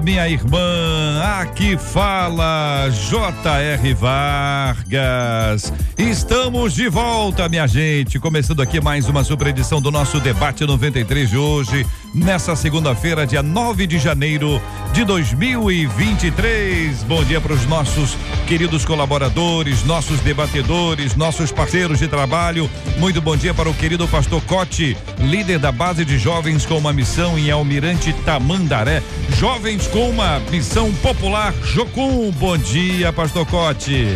minha irmã. Aqui fala J.R. Vargas. Estamos de volta, minha gente. Começando aqui mais uma super edição do nosso debate 93 de hoje, nessa segunda-feira, dia 9 de janeiro de 2023. Bom dia para os nossos queridos colaboradores, nossos debatedores, nossos parceiros de trabalho. Muito bom dia para o querido pastor Cote, líder da base de jovens com uma missão em Almirante Tamandaré. Jovens com uma missão popular. Jocum, bom dia, pastor Cote.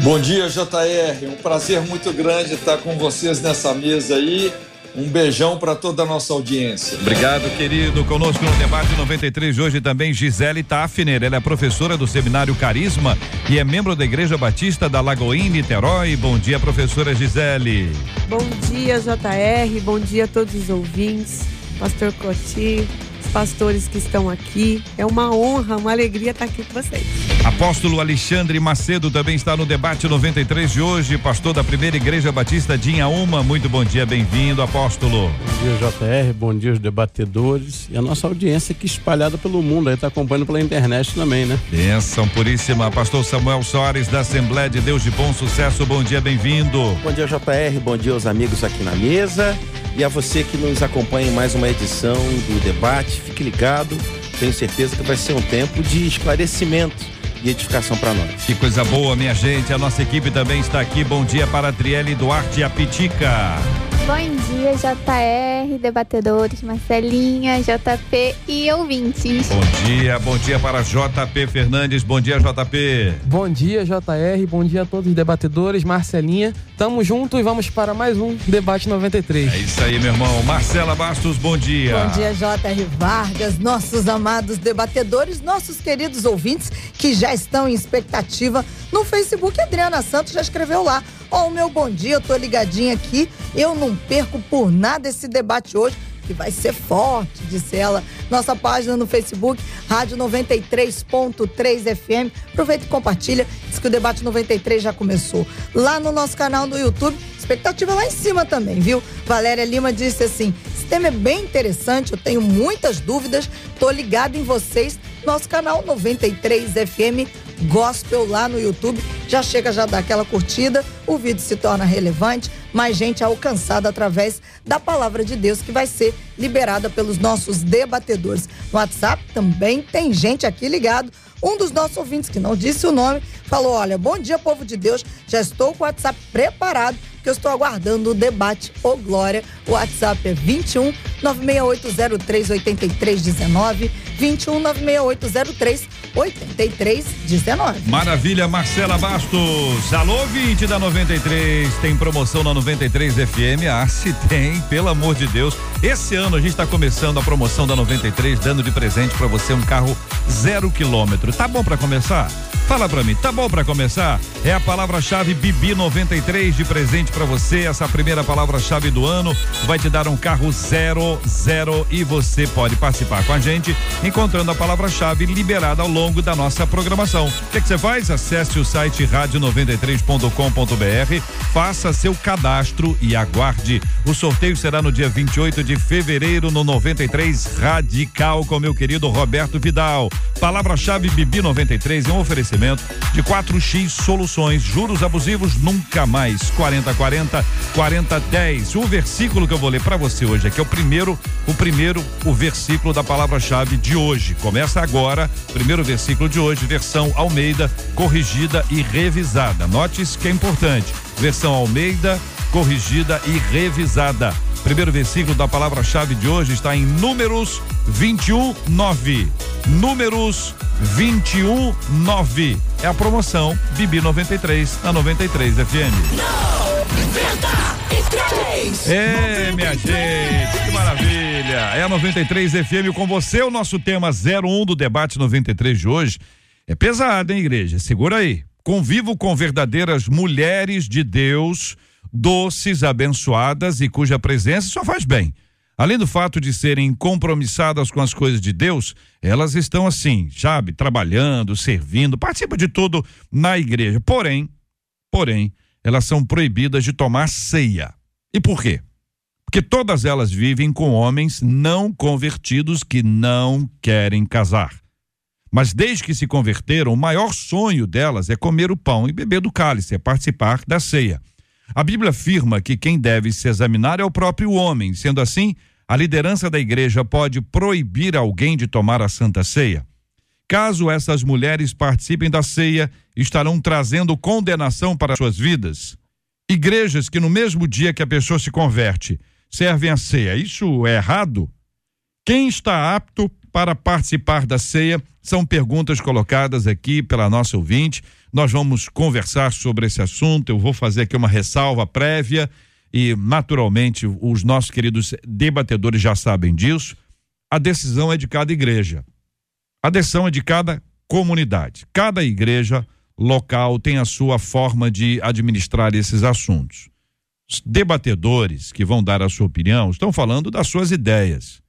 Bom dia, JR. Um prazer muito grande estar com vocês nessa mesa aí. Um beijão para toda a nossa audiência. Obrigado, querido. Conosco no debate 93 de hoje também Gisele Tafner. Ela é professora do Seminário Carisma e é membro da Igreja Batista da Lagoinha, Niterói. Bom dia, professora Gisele. Bom dia, JR. Bom dia a todos os ouvintes. Pastor Coti, pastores que estão aqui. É uma honra, uma alegria estar aqui com vocês. Apóstolo Alexandre Macedo também está no debate 93 de hoje, pastor da Primeira Igreja Batista de Inhaúma. Muito bom dia, bem-vindo, apóstolo. Bom dia, JR, bom dia os debatedores e a nossa audiência que espalhada pelo mundo, aí está acompanhando pela internet também, né? Benção puríssima, pastor Samuel Soares da Assembleia de Deus de Bom Sucesso. Bom dia, bem-vindo. Bom dia, JR, bom dia aos amigos aqui na mesa e a você que nos acompanha em mais uma edição do debate. Fique ligado, tenho certeza que vai ser um tempo de esclarecimento e edificação para nós. Que coisa boa, minha gente. A nossa equipe também está aqui. Bom dia para Adriele Duarte Apitica. Bom dia, JR, debatedores, Marcelinha, JP e ouvintes. Bom dia, bom dia para JP Fernandes. Bom dia, JP. Bom dia, JR. Bom dia a todos os debatedores, Marcelinha. Tamo junto e vamos para mais um debate 93. É isso aí, meu irmão. Marcela Bastos, bom dia. Bom dia, JR Vargas, nossos amados debatedores, nossos queridos ouvintes que já estão em expectativa no Facebook. Adriana Santos já escreveu lá. Oh, o meu bom dia, eu tô ligadinha aqui. Eu não perco por nada esse debate hoje, que vai ser forte, disse ela. Nossa página no Facebook, Rádio 93.3 FM. Aproveita e compartilha. Diz que o debate 93 já começou. Lá no nosso canal no YouTube, expectativa lá em cima também, viu? Valéria Lima disse assim: esse tema é bem interessante, eu tenho muitas dúvidas, tô ligado em vocês. Nosso canal 93 FM gospel lá no YouTube. Já chega, já dá aquela curtida, o vídeo se torna relevante, mais gente alcançada através da palavra de Deus que vai ser liberada pelos nossos debatedores. No WhatsApp também tem gente aqui ligado. Um dos nossos ouvintes, que não disse o nome, falou: Olha, bom dia, povo de Deus, já estou com o WhatsApp preparado que eu estou aguardando o debate Ô Glória. O WhatsApp é 21 96803 8319 21 96803 8319. Maravilha, Marcela Bastos. Alô, 20 da 93. Tem promoção na 93 FM? Ah, se tem, pelo amor de Deus. Esse ano a gente está começando a promoção da 93, dando de presente para você um carro zero quilômetro. Tá bom para começar? Fala para mim, tá bom para começar? É a palavra-chave Bibi 93 de presente para você. Essa primeira palavra-chave do ano vai te dar um carro zero, zero e você pode participar com a gente encontrando a palavra-chave liberada ao longo da nossa programação. O que você faz? Acesse o site rádio93.com.br, faça seu cadastro e aguarde. O sorteio será no dia 28 de fevereiro no 93 Radical com meu querido Roberto Vidal. Palavra-chave Bibi 93 é um oferecimento de 4x Soluções. Juros abusivos nunca mais. 4040 4010. O versículo que eu vou ler para você hoje aqui é o primeiro, o primeiro, o versículo da palavra-chave de hoje. Começa agora, primeiro versículo de hoje, versão Almeida, corrigida e revisada. Note isso que é importante. Versão Almeida, corrigida e revisada. Primeiro versículo da palavra-chave de hoje está em Números 21, 9. Números 21, 9. É a promoção Bibi 93 na 93 FM. 93! É, minha gente, que maravilha! É a 93 FM com você. O nosso tema 01 do debate 93 de hoje é pesado, hein, igreja? Segura aí. convivo com verdadeiras mulheres de Deus, doces, abençoadas e cuja presença só faz bem. Além do fato de serem compromissadas com as coisas de Deus, elas estão assim, sabe, trabalhando, servindo, participam de tudo na igreja. Porém, porém, elas são proibidas de tomar ceia. E por quê? Porque todas elas vivem com homens não convertidos que não querem casar. Mas desde que se converteram, o maior sonho delas é comer o pão e beber do cálice, é participar da ceia. A Bíblia afirma que quem deve se examinar é o próprio homem. Sendo assim, a liderança da igreja pode proibir alguém de tomar a santa ceia. Caso essas mulheres participem da ceia, estarão trazendo condenação para suas vidas. Igrejas que no mesmo dia que a pessoa se converte, servem a ceia. Isso é errado? Quem está apto para participar da ceia? São perguntas colocadas aqui pela nossa ouvinte. Nós vamos conversar sobre esse assunto. Eu vou fazer aqui uma ressalva prévia e, naturalmente, os nossos queridos debatedores já sabem disso. A decisão é de cada igreja. A decisão é de cada comunidade. Cada igreja local tem a sua forma de administrar esses assuntos debatedores que vão dar a sua opinião estão falando das suas ideias.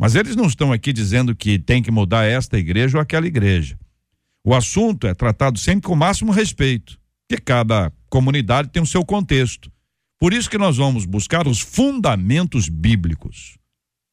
Mas eles não estão aqui dizendo que tem que mudar esta igreja ou aquela igreja. O assunto é tratado sempre com o máximo respeito, porque cada comunidade tem o seu contexto. Por isso que nós vamos buscar os fundamentos bíblicos.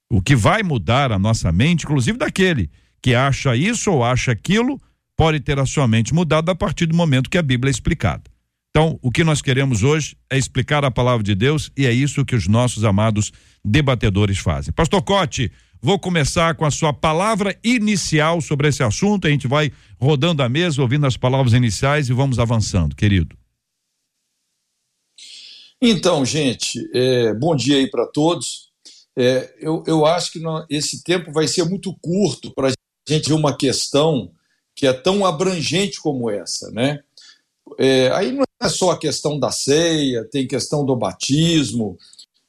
O que vai mudar a nossa mente, inclusive daquele que acha isso ou acha aquilo, pode ter a sua mente mudada a partir do momento que a Bíblia é explicada. Então, o que nós queremos hoje é explicar a palavra de Deus e é isso que os nossos amados debatedores fazem. Pastor Cote, vou começar com a sua palavra inicial sobre esse assunto. A gente vai rodando a mesa, ouvindo as palavras iniciais e vamos avançando, querido. Então, gente, é, bom dia aí para todos. É, eu, eu acho que esse tempo vai ser muito curto para a gente ver uma questão que é tão abrangente como essa, né? É, aí não é só a questão da ceia, tem questão do batismo,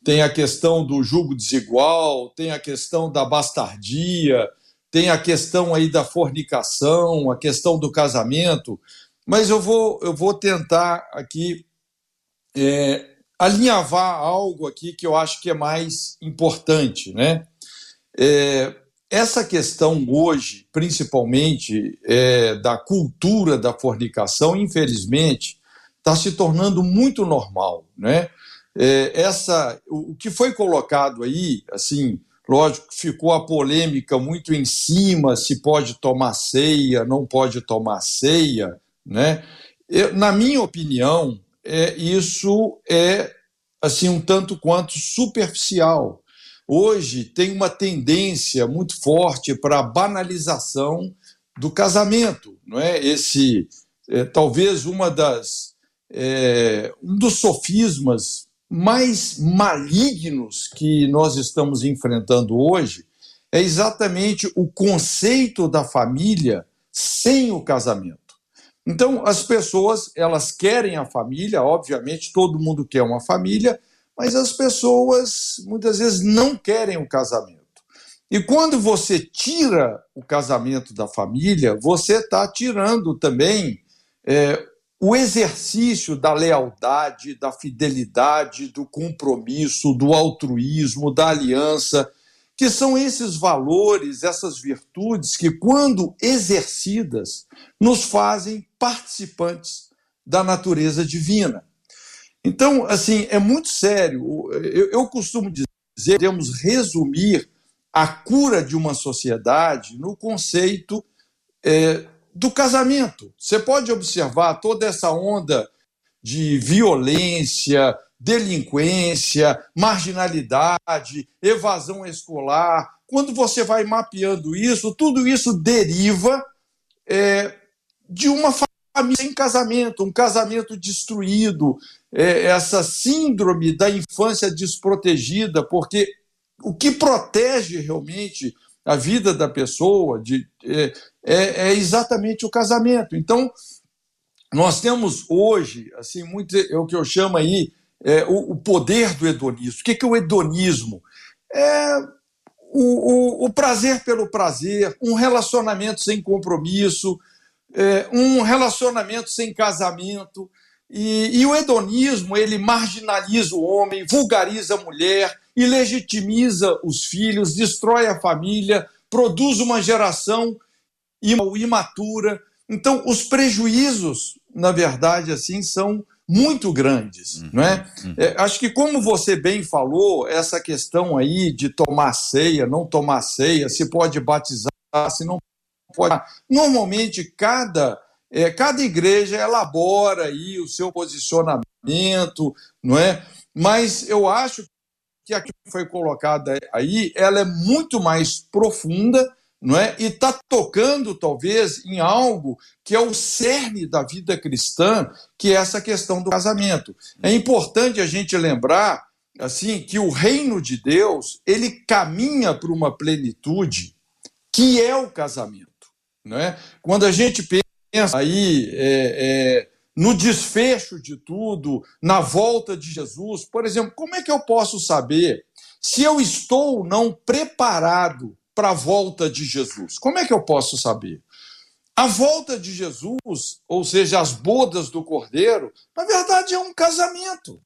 tem a questão do julgo desigual, tem a questão da bastardia, tem a questão aí da fornicação, a questão do casamento, mas eu vou, eu vou tentar aqui é, alinhavar algo aqui que eu acho que é mais importante, né? É, essa questão hoje, principalmente é, da cultura da fornicação, infelizmente, está se tornando muito normal, né? É, essa, o, o que foi colocado aí, assim, lógico que ficou a polêmica muito em cima se pode tomar ceia, não pode tomar ceia, né? Eu, na minha opinião, é, isso é assim um tanto quanto superficial hoje tem uma tendência muito forte para a banalização do casamento, não é? Esse é, talvez uma das é, um dos sofismas mais malignos que nós estamos enfrentando hoje é exatamente o conceito da família sem o casamento. Então, as pessoas, elas querem a família, obviamente, todo mundo quer uma família, mas as pessoas muitas vezes não querem o casamento. E quando você tira o casamento da família, você está tirando também é, o exercício da lealdade, da fidelidade, do compromisso, do altruísmo, da aliança, que são esses valores, essas virtudes que, quando exercidas, nos fazem participantes da natureza divina. Então, assim, é muito sério. Eu, eu costumo dizer, podemos resumir a cura de uma sociedade no conceito é, do casamento. Você pode observar toda essa onda de violência, delinquência, marginalidade, evasão escolar. Quando você vai mapeando isso, tudo isso deriva é, de uma família sem casamento, um casamento destruído, é, essa síndrome da infância desprotegida, porque o que protege realmente a vida da pessoa de, é, é, é exatamente o casamento. Então, nós temos hoje, assim, muito, é o que eu chamo aí, é, o, o, poder do hedonismo. O que é o hedonismo? É o, o, o prazer pelo prazer, um relacionamento sem compromisso, é, um relacionamento sem casamento. E, e, o hedonismo ele marginaliza o homem, vulgariza a mulher, ilegitimiza os filhos, destrói a família, produz uma geração imatura. Então, os prejuízos, na verdade, assim, são muito grandes, uhum, não é? Uhum. é? Acho que como você bem falou, essa questão aí de tomar ceia, não tomar ceia, se pode batizar, se não pode. Normalmente cada é, cada igreja elabora aí o seu posicionamento, não é? Mas eu acho que a que foi colocada aí, ela é muito mais profunda não é? E está tocando talvez em algo que é o cerne da vida cristã, que é essa questão do casamento. É importante a gente lembrar assim que o reino de Deus ele caminha para uma plenitude que é o casamento, não é? Quando a gente pensa aí é, é, no desfecho de tudo, na volta de Jesus, por exemplo, como é que eu posso saber se eu estou ou não preparado para a volta de Jesus? Como é que eu posso saber? A volta de Jesus, ou seja, as bodas do cordeiro, na verdade é um casamento.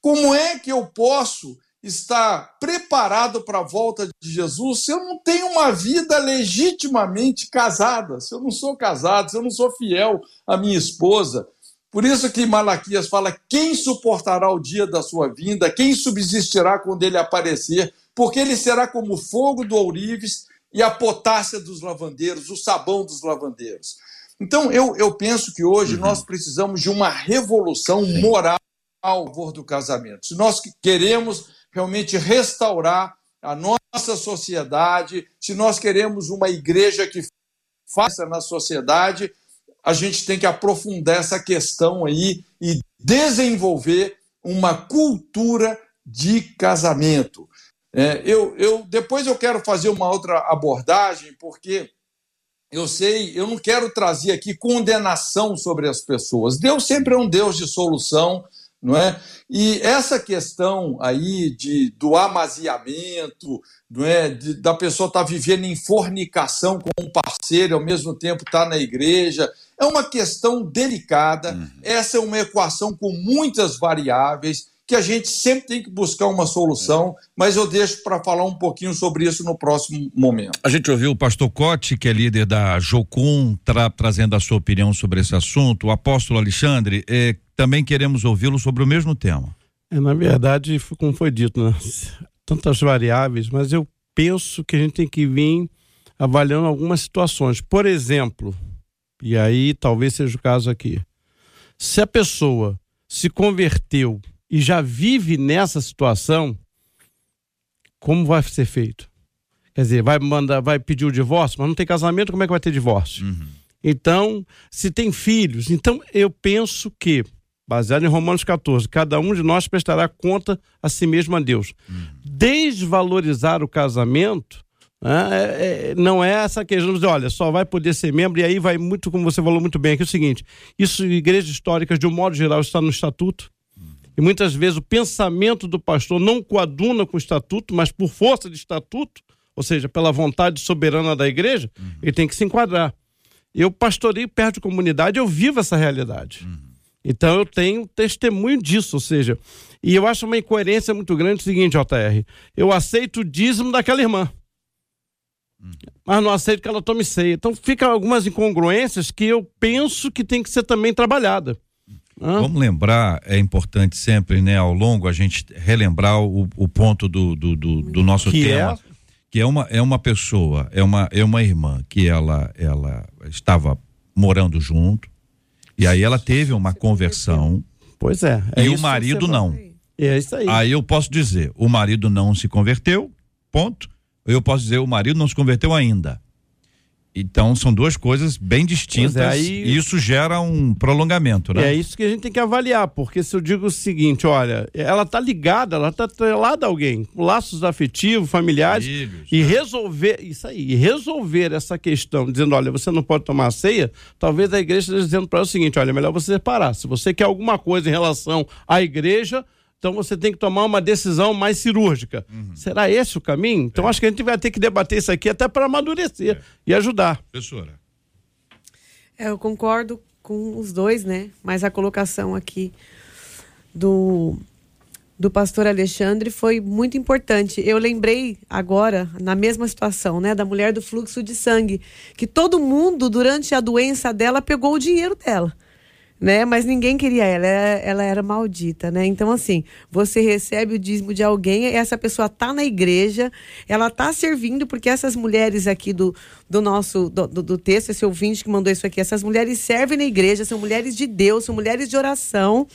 Como é que eu posso estar preparado para a volta de Jesus se eu não tenho uma vida legitimamente casada, se eu não sou casado, se eu não sou fiel à minha esposa? Por isso que Malaquias fala: quem suportará o dia da sua vinda, quem subsistirá quando ele aparecer? porque ele será como o fogo do ourives e a potácia dos lavandeiros, o sabão dos lavandeiros. Então, eu, eu penso que hoje uhum. nós precisamos de uma revolução moral ao favor do casamento. Se nós queremos realmente restaurar a nossa sociedade, se nós queremos uma igreja que faça na sociedade, a gente tem que aprofundar essa questão aí e desenvolver uma cultura de casamento. É, eu, eu depois eu quero fazer uma outra abordagem, porque eu sei, eu não quero trazer aqui condenação sobre as pessoas. Deus sempre é um Deus de solução, não é? E essa questão aí de, do amaziamento, não é? De, da pessoa estar tá vivendo em fornicação com um parceiro ao mesmo tempo estar tá na igreja, é uma questão delicada. Uhum. Essa é uma equação com muitas variáveis que a gente sempre tem que buscar uma solução, mas eu deixo para falar um pouquinho sobre isso no próximo momento. A gente ouviu o pastor Cote, que é líder da Jocum, tra trazendo a sua opinião sobre esse assunto. O apóstolo Alexandre, eh, também queremos ouvi-lo sobre o mesmo tema. É, na verdade, como foi dito, né? tantas variáveis, mas eu penso que a gente tem que vir avaliando algumas situações. Por exemplo, e aí talvez seja o caso aqui, se a pessoa se converteu e já vive nessa situação, como vai ser feito? Quer dizer, vai mandar, vai pedir o divórcio, mas não tem casamento, como é que vai ter divórcio? Uhum. Então, se tem filhos, então eu penso que, baseado em Romanos 14, cada um de nós prestará conta a si mesmo a Deus. Uhum. Desvalorizar o casamento né, é, é, não é essa questão de dizer, olha, só vai poder ser membro, e aí vai muito, como você falou muito bem aqui, é o seguinte: isso, igrejas históricas, de um modo geral, está no estatuto. E muitas vezes o pensamento do pastor não coaduna com o estatuto, mas por força de estatuto, ou seja, pela vontade soberana da igreja, uhum. ele tem que se enquadrar. Eu pastorei perto de comunidade, eu vivo essa realidade. Uhum. Então eu tenho testemunho disso, ou seja, e eu acho uma incoerência muito grande o seguinte, JR, eu aceito o dízimo daquela irmã, uhum. mas não aceito que ela tome ceia. Então fica algumas incongruências que eu penso que tem que ser também trabalhada. Hã? Vamos lembrar, é importante sempre, né, ao longo, a gente relembrar o, o ponto do, do, do, do nosso que tema. É? Que é uma, é uma pessoa, é uma, é uma irmã que ela, ela estava morando junto, e aí ela teve uma conversão. Pois é. é e o marido não. É isso aí. Aí eu posso dizer, o marido não se converteu, ponto. Eu posso dizer, o marido não se converteu ainda. Então são duas coisas bem distintas é, aí, e isso gera um prolongamento, né? É isso que a gente tem que avaliar, porque se eu digo o seguinte, olha, ela tá ligada, ela tá atrelada a alguém, laços afetivos, familiares, Filhos, e né? resolver, isso aí, e resolver essa questão, dizendo, olha, você não pode tomar ceia, talvez a igreja esteja dizendo para ela o seguinte, olha, é melhor você separar. Se você quer alguma coisa em relação à igreja, então você tem que tomar uma decisão mais cirúrgica. Uhum. Será esse o caminho? Então é. acho que a gente vai ter que debater isso aqui até para amadurecer é. e ajudar. Professora. É, eu concordo com os dois, né? Mas a colocação aqui do do pastor Alexandre foi muito importante. Eu lembrei agora, na mesma situação, né, da mulher do fluxo de sangue, que todo mundo, durante a doença dela, pegou o dinheiro dela. Né? Mas ninguém queria ela, ela, era maldita, né? Então, assim, você recebe o dízimo de alguém, essa pessoa tá na igreja, ela tá servindo, porque essas mulheres aqui do, do nosso do, do texto, esse ouvinte que mandou isso aqui, essas mulheres servem na igreja, são mulheres de Deus, são mulheres de oração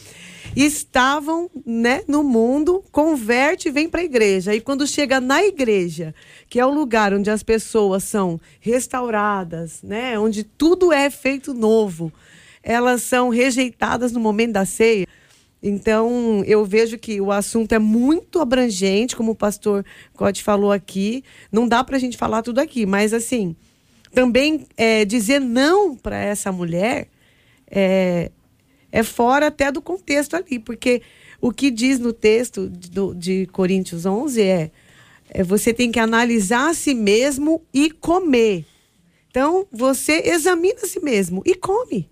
estavam né, no mundo, converte e vem para a igreja. E quando chega na igreja, que é o lugar onde as pessoas são restauradas, né, onde tudo é feito novo, elas são rejeitadas no momento da ceia. Então, eu vejo que o assunto é muito abrangente, como o pastor Cote falou aqui. Não dá para a gente falar tudo aqui, mas assim, também é, dizer não para essa mulher é, é fora até do contexto ali, porque o que diz no texto de, Coríntios 11 é, é você tem que analisar a si mesmo e comer. Então, você examina a si mesmo e come.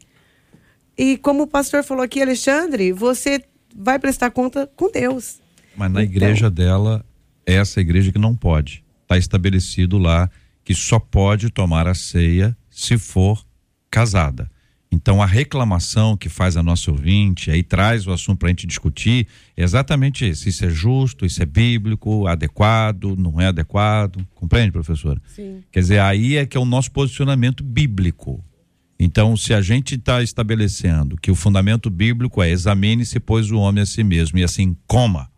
E como o pastor falou aqui, Alexandre, você vai prestar conta com Deus. Mas na então... igreja dela, é essa igreja que não pode. Está estabelecido lá que só pode tomar a ceia se for casada. Então, a reclamação que faz a nossa ouvinte, aí traz o assunto para a gente discutir, é exatamente isso. Isso é justo, isso é bíblico, adequado, não é adequado. Compreende, professora? Sim. Quer dizer, aí é que é o nosso posicionamento bíblico. Então, se a gente está estabelecendo que o fundamento bíblico é examine-se, pois o homem a si mesmo, e assim coma,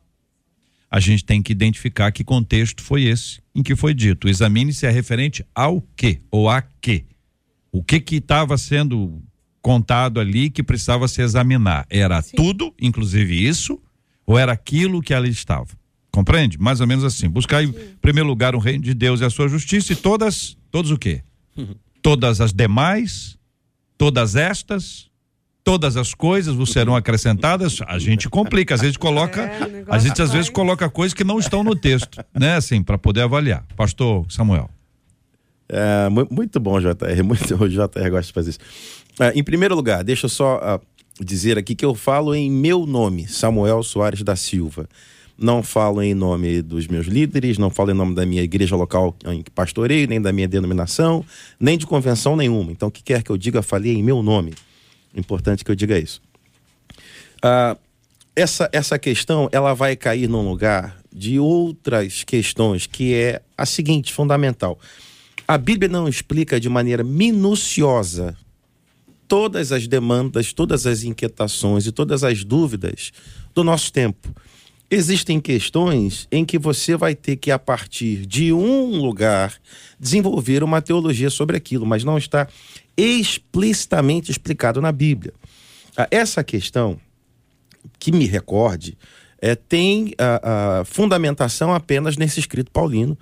a gente tem que identificar que contexto foi esse em que foi dito. Examine-se é referente ao que ou a que. O que que estava sendo contado ali que precisava se examinar. Era Sim. tudo, inclusive isso, ou era aquilo que ali estava? Compreende? Mais ou menos assim. Buscar em primeiro lugar o reino de Deus e a sua justiça e todas, todos o quê? Uhum. Todas as demais, todas estas, todas as coisas vos serão acrescentadas. A gente complica, às vezes coloca, é, a gente às vezes coloca coisas que não estão no texto, né? Assim, para poder avaliar. Pastor Samuel. É, muito bom, JR. Muito, o JR gosta de fazer isso. É, em primeiro lugar, deixa eu só uh, dizer aqui que eu falo em meu nome, Samuel Soares da Silva. Não falo em nome dos meus líderes, não falo em nome da minha igreja local em que pastorei, nem da minha denominação, nem de convenção nenhuma. Então, o que quer que eu diga, falei em meu nome. Importante que eu diga isso. Uh, essa, essa questão ela vai cair num lugar de outras questões, que é a seguinte, fundamental. A Bíblia não explica de maneira minuciosa todas as demandas, todas as inquietações e todas as dúvidas do nosso tempo. Existem questões em que você vai ter que, a partir de um lugar, desenvolver uma teologia sobre aquilo, mas não está explicitamente explicado na Bíblia. Ah, essa questão, que me recorde, é, tem a, a, fundamentação apenas nesse escrito paulino,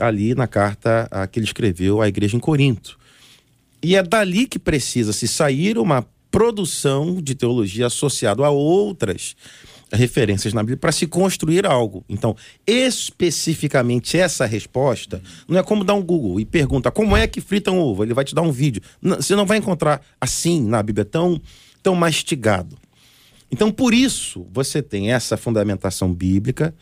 ali na carta a, que ele escreveu à igreja em Corinto. E é dali que precisa se sair uma produção de teologia associado a outras referências na Bíblia para se construir algo. Então, especificamente essa resposta não é como dar um Google e pergunta como é que fritam ovo. Ele vai te dar um vídeo. Você não vai encontrar assim na Bíblia tão tão mastigado. Então, por isso, você tem essa fundamentação bíblica,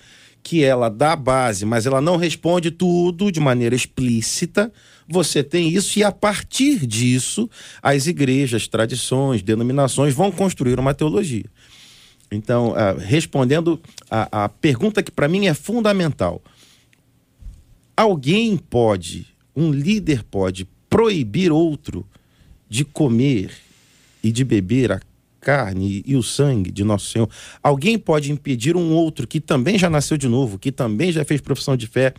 que ela dá base, mas ela não responde tudo de maneira explícita. Você tem isso, e a partir disso, as igrejas, tradições, denominações vão construir uma teologia. Então, uh, respondendo a, a pergunta que para mim é fundamental: alguém pode, um líder pode proibir outro de comer e de beber a carne e o sangue de nosso Senhor. Alguém pode impedir um outro que também já nasceu de novo, que também já fez profissão de fé,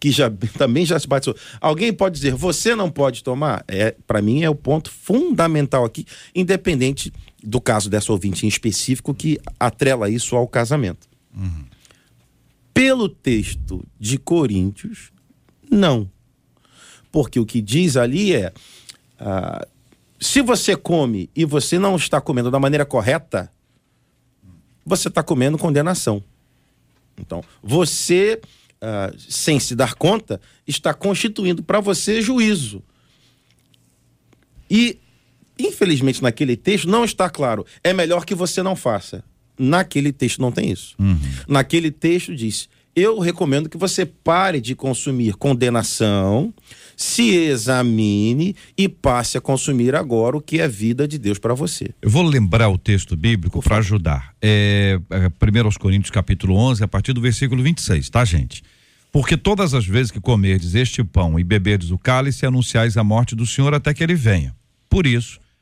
que já também já se batizou. Alguém pode dizer, você não pode tomar? É, para mim é o ponto fundamental aqui, independente do caso dessa ouvinte em específico que atrela isso ao casamento. Uhum. Pelo texto de Coríntios, não. Porque o que diz ali é: ah, se você come e você não está comendo da maneira correta, você está comendo condenação. Então, você, uh, sem se dar conta, está constituindo para você juízo. E infelizmente, naquele texto não está claro. É melhor que você não faça. Naquele texto não tem isso. Uhum. Naquele texto diz: eu recomendo que você pare de consumir condenação, se examine e passe a consumir agora o que é vida de Deus para você. Eu vou lembrar o texto bíblico para ajudar. É, é 1 Coríntios capítulo 11, a partir do versículo 26, tá, gente? Porque todas as vezes que comerdes este pão e beberdes o cálice, anunciais a morte do Senhor até que ele venha. Por isso,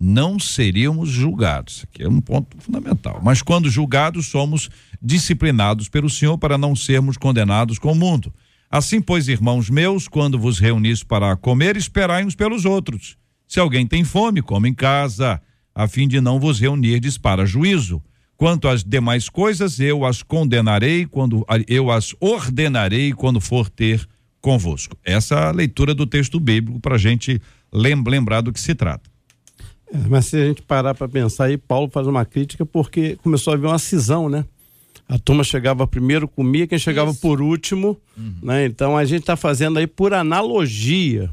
não seríamos julgados. Aqui é um ponto fundamental. Mas quando julgados, somos disciplinados pelo Senhor para não sermos condenados com o mundo. Assim, pois, irmãos meus, quando vos reunis para comer, esperai uns pelos outros. Se alguém tem fome, come em casa, a fim de não vos reunirdes para juízo. Quanto às demais coisas, eu as condenarei quando eu as ordenarei quando for ter convosco. Essa é a leitura do texto bíblico para a gente lembrar do que se trata. É, mas se a gente parar para pensar aí, Paulo faz uma crítica porque começou a haver uma cisão, né? A turma chegava primeiro, comia, quem chegava Isso. por último, uhum. né? Então a gente está fazendo aí por analogia.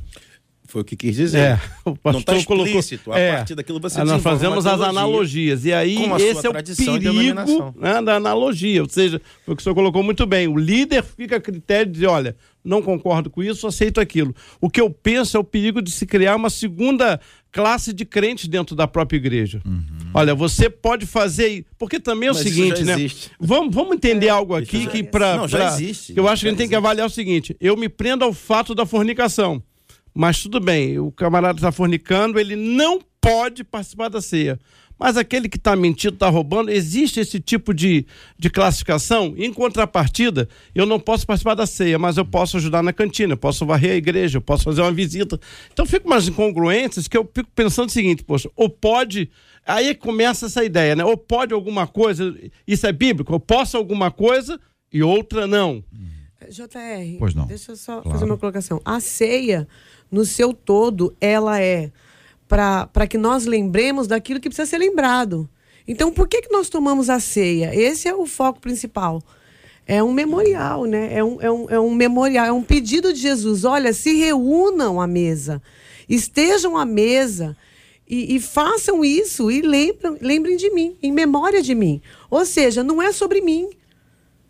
Foi o que quis dizer. É, o pastor Não está explícito. Colocou, é, a partir daquilo você Nós fazemos as analogias. E aí, esse é o perigo né, da analogia. Ou seja, foi o que o senhor colocou muito bem. O líder fica a critério de dizer, olha, não concordo com isso, aceito aquilo. O que eu penso é o perigo de se criar uma segunda classe de crentes dentro da própria igreja. Uhum. Olha, você pode fazer, porque também é o Mas seguinte, né? Existe. Vamos, vamos entender é, algo aqui que para Não, já existe. Que eu acho que a gente tem que avaliar o seguinte: eu me prendo ao fato da fornicação. Mas tudo bem, o camarada está fornicando, ele não pode participar da ceia. Mas aquele que está mentindo, está roubando, existe esse tipo de, de classificação? Em contrapartida, eu não posso participar da ceia, mas eu posso ajudar na cantina, eu posso varrer a igreja, eu posso fazer uma visita. Então fico umas incongruências que eu fico pensando o seguinte, poxa, ou pode. Aí começa essa ideia, né? Ou pode alguma coisa, isso é bíblico, ou posso alguma coisa e outra não. JR, pois não. deixa eu só claro. fazer uma colocação. A ceia, no seu todo, ela é para que nós lembremos daquilo que precisa ser lembrado. Então, por que, que nós tomamos a ceia? Esse é o foco principal. É um memorial, né? É um, é, um, é um memorial, é um pedido de Jesus. Olha, se reúnam à mesa, estejam à mesa e, e façam isso e lembrem, lembrem de mim, em memória de mim. Ou seja, não é sobre mim.